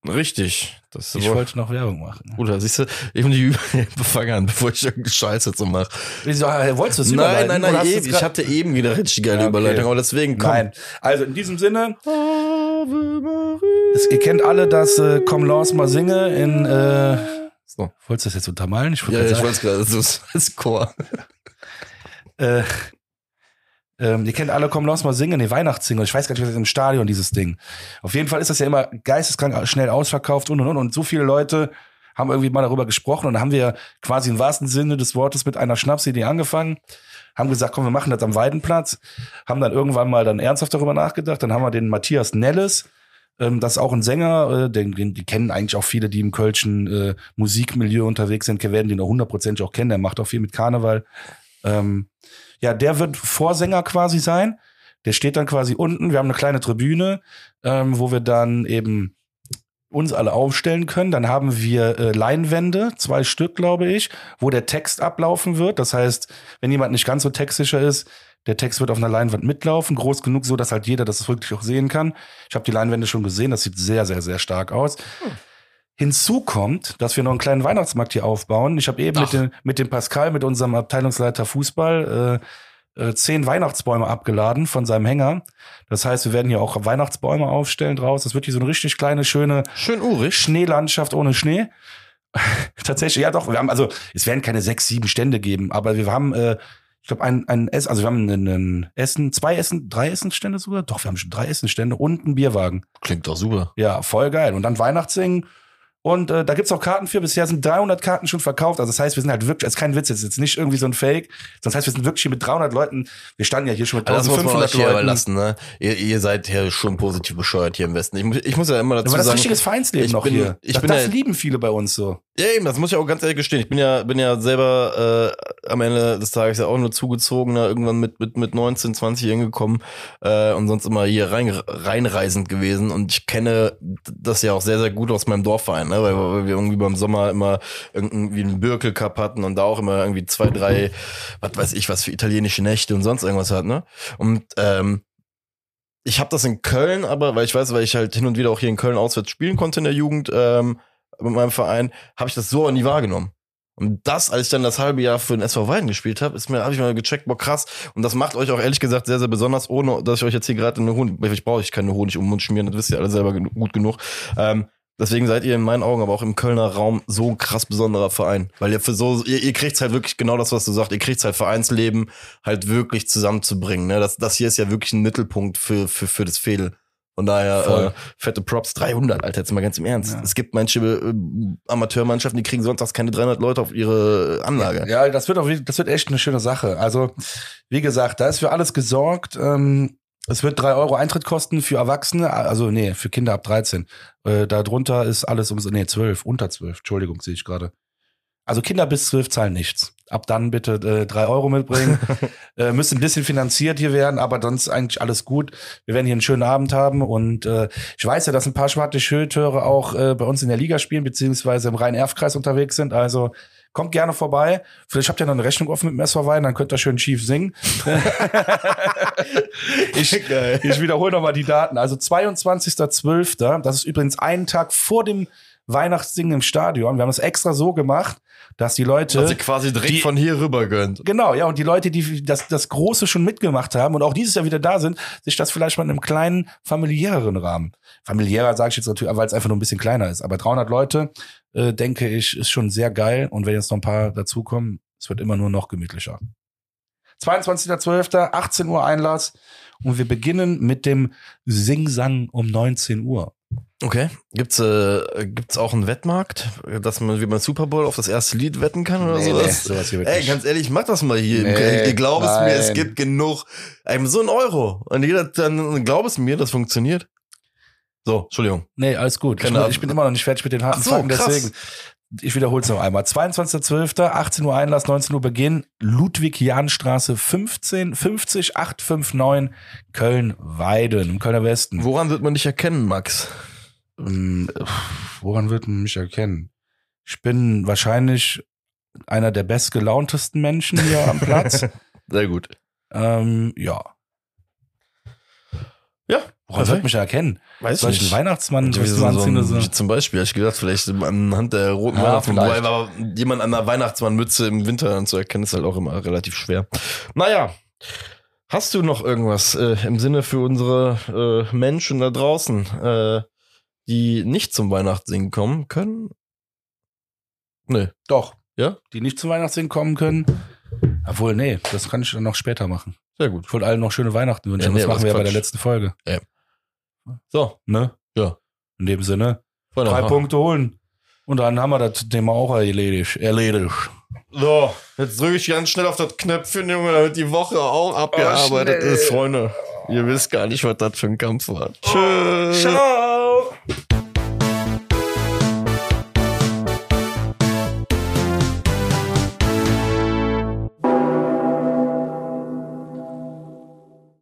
Richtig. Das Ich wollte noch Werbung machen. Bruder, siehst du, ich die Überfang an, bevor ich irgendeine Scheiße zu mache. Wieso, äh, wolltest du es Nein, nein, oder nein, eben. es ich hatte eben wieder richtig geile Ja, okay. Überleitung, aber deswegen komm. Nein. Also in diesem Sinne, es, ihr kennt alle das äh, Komm Laus mal singe in äh, So. Wolltest du das jetzt untermalen? Ich wollte Ja, grad ich sagen, weiß gerade, das ist Chor. äh, ähm, ihr kennt alle Komm Laus mal singen, nee, Weihnachtssingle. Ich weiß gar nicht, was im Stadion, dieses Ding. Auf jeden Fall ist das ja immer geisteskrank schnell ausverkauft und und und. Und so viele Leute haben irgendwie mal darüber gesprochen und haben wir quasi im wahrsten Sinne des Wortes mit einer Schnapsidee angefangen. Haben gesagt, komm, wir machen das am Weidenplatz. Haben dann irgendwann mal dann ernsthaft darüber nachgedacht. Dann haben wir den Matthias Nelles, ähm, das ist auch ein Sänger, äh, den, den, die kennen eigentlich auch viele, die im kölschen äh, Musikmilieu unterwegs sind, werden den auch hundertprozentig auch kennen. Der macht auch viel mit Karneval. Ähm, ja, der wird Vorsänger quasi sein. Der steht dann quasi unten. Wir haben eine kleine Tribüne, ähm, wo wir dann eben uns alle aufstellen können. Dann haben wir äh, Leinwände, zwei Stück, glaube ich, wo der Text ablaufen wird. Das heißt, wenn jemand nicht ganz so textsicher ist, der Text wird auf einer Leinwand mitlaufen, groß genug, so dass halt jeder das wirklich auch sehen kann. Ich habe die Leinwände schon gesehen, das sieht sehr, sehr, sehr stark aus. Hinzu kommt, dass wir noch einen kleinen Weihnachtsmarkt hier aufbauen. Ich habe eben mit dem, mit dem Pascal, mit unserem Abteilungsleiter Fußball, äh, äh, zehn Weihnachtsbäume abgeladen von seinem Hänger. Das heißt, wir werden hier auch Weihnachtsbäume aufstellen draus. Das wird hier so eine richtig kleine, schöne Schön urig. Schneelandschaft ohne Schnee. Tatsächlich, ja doch, wir haben, also es werden keine sechs, sieben Stände geben, aber wir haben, äh, ich glaube, ein, ein Essen, also wir haben einen, einen Essen, zwei Essen, drei Essenstände sogar? Doch, wir haben schon drei Essenstände und einen Bierwagen. Klingt doch super. Ja, voll geil. Und dann Weihnachtssingen. Und äh, da gibt's auch Karten für. Bisher sind 300 Karten schon verkauft. Also das heißt, wir sind halt wirklich, ist kein Witz, jetzt jetzt nicht irgendwie so ein Fake. Das heißt, wir sind wirklich hier mit 300 Leuten. Wir standen ja hier schon mit Aber das muss man 1500 euch hier Leuten. überlassen, ne? Ihr, ihr seid ja schon positiv bescheuert hier im Westen. Ich, muss- ich muss ja immer dazu Aber das ist sagen. richtiges Vereinsleben ich noch bin- hier. ich das bin das ja- lieben viele bei uns so. Ja, eben, das muss ich auch ganz ehrlich gestehen. Ich bin ja, bin ja selber äh, am Ende des Tages ja auch nur zugezogener, irgendwann mit, mit, mit 19, 20 hingekommen äh, und sonst immer hier rein, reinreisend gewesen. Und ich kenne das ja auch sehr, sehr gut aus meinem Dorfverein, ne? Weil, weil wir irgendwie beim Sommer immer irgendwie einen Birkel Cup hatten und da auch immer irgendwie zwei, drei, was weiß ich, was für italienische Nächte und sonst irgendwas hat, ne? Und ähm, ich habe das in Köln, aber weil ich weiß, weil ich halt hin und wieder auch hier in Köln auswärts spielen konnte in der Jugend, ähm, mit meinem Verein, habe ich das so nie wahrgenommen. Und das, als ich dann das halbe Jahr für den SV Weiden gespielt habe, ist mir, habe ich mal gecheckt, boah, krass. Und das macht euch auch ehrlich gesagt sehr, sehr besonders, ohne dass ich euch jetzt hier gerade eine Honig, ich brauche ich keine Honig um den Mund schmieren, das wisst ihr alle selber gut genug. Ähm, Deswegen seid ihr in meinen Augen, aber auch im Kölner Raum so ein krass besonderer Verein. Weil ihr für so, ihr, ihr kriegt halt wirklich genau das, was du sagst. Ihr kriegt halt Vereinsleben halt wirklich zusammenzubringen. Ne? Das, das hier ist ja wirklich ein Mittelpunkt für, für, für das Fädel. Von daher, äh, fette Props 300, Alter, jetzt mal ganz im Ernst. Ja. Es gibt manche äh, Amateurmannschaften, die kriegen sonntags keine 300 Leute auf ihre Anlage. Ja, das wird auch, das wird echt eine schöne Sache. Also, wie gesagt, da ist für alles gesorgt. Ähm, es wird drei Euro Eintritt kosten für Erwachsene, also nee, für Kinder ab 13. Äh, darunter ist alles um, nee, 12, unter 12, Entschuldigung, sehe ich gerade. Also Kinder bis 12 zahlen nichts. Ab dann bitte äh, drei Euro mitbringen. äh, müsste ein bisschen finanziert hier werden, aber sonst eigentlich alles gut. Wir werden hier einen schönen Abend haben und äh, ich weiß ja, dass ein paar schwarze Schildtöre auch äh, bei uns in der Liga spielen, beziehungsweise im Rhein-Erf-Kreis unterwegs sind. Also kommt gerne vorbei. Vielleicht habt ihr noch eine Rechnung offen mit dem SV Wein, dann könnt ihr schön schief singen. ich, ich wiederhole nochmal die Daten. Also 22.12., das ist übrigens einen Tag vor dem Weihnachtssingen im Stadion. Wir haben es extra so gemacht, dass die Leute. Also quasi direkt die- von hier rüber gönnt. Genau, ja, und die Leute, die das, das Große schon mitgemacht haben und auch dieses Jahr wieder da sind, sich das vielleicht mal in einem kleinen, familiäreren Rahmen. Familiärer sage ich jetzt natürlich, weil es einfach nur ein bisschen kleiner ist. Aber 300 Leute, äh, denke ich, ist schon sehr geil. Und wenn jetzt noch ein paar dazukommen, es wird immer nur noch gemütlicher. 22.12., 18 Uhr Einlass. Und wir beginnen mit dem Sing-Sang um 19 Uhr. Okay. Gibt's, äh, gibt's auch einen Wettmarkt, dass man wie beim Super Bowl auf das erste Lied wetten kann oder Nee, nee, sowas? sowas hier wird Ey, nicht. ganz ehrlich, mach das mal hier. im Nee, ich glaube es mir, es gibt genug. Ey, so ein Euro. Und jeder dann, glaub es mir, das funktioniert. So, Entschuldigung. Nee, alles gut. Ich, bin- ich bin immer noch nicht fertig mit den harten Ach so, Fakten, deswegen. Ich wiederhole es noch einmal. 22.12., 18 Uhr Einlass, 19 Uhr Beginn, Ludwig-Jahn-Straße 15, 50 859, Köln-Weiden, im Kölner Westen. Woran wird man dich erkennen, Max? Ähm, woran wird man mich erkennen? Ich bin wahrscheinlich einer der bestgelauntesten Menschen hier am Platz. Sehr gut. ähm, ja. Ja, Woran wird mich erkennen? Weiß Soll ich einen Weihnachtsmann wirst du anziehen oder so? wie zum Beispiel, hab ich gedacht, vielleicht anhand der roten Ja, wobei aber jemand an der Weihnachtsmannmütze im Winter dann zu erkennen, ist halt auch immer relativ schwer. Naja, hast du noch irgendwas äh, im Sinne für unsere äh, Menschen da draußen, äh, die nicht zum Weihnachtssingen kommen können? Nö. Doch. Ja? Die nicht zum Weihnachtssingen kommen können. Obwohl, nee, das kann ich dann noch später machen. Sehr gut. Ich wollte allen noch schöne Weihnachten wünschen. Ja, nee, das machen wir ja bei der letzten Folge. So, Ne? Ja. In dem Sinne, Freunde, drei Punkte holen. Und dann haben wir das Thema auch erledigt. Erledigt. So, jetzt drücke ich ganz schnell auf das Knöpfchen, Junge, damit die Woche auch abgearbeitet schnell. ist, Freunde. Ihr wisst gar nicht, was das für ein Kampf war. Tschüss. Ciao.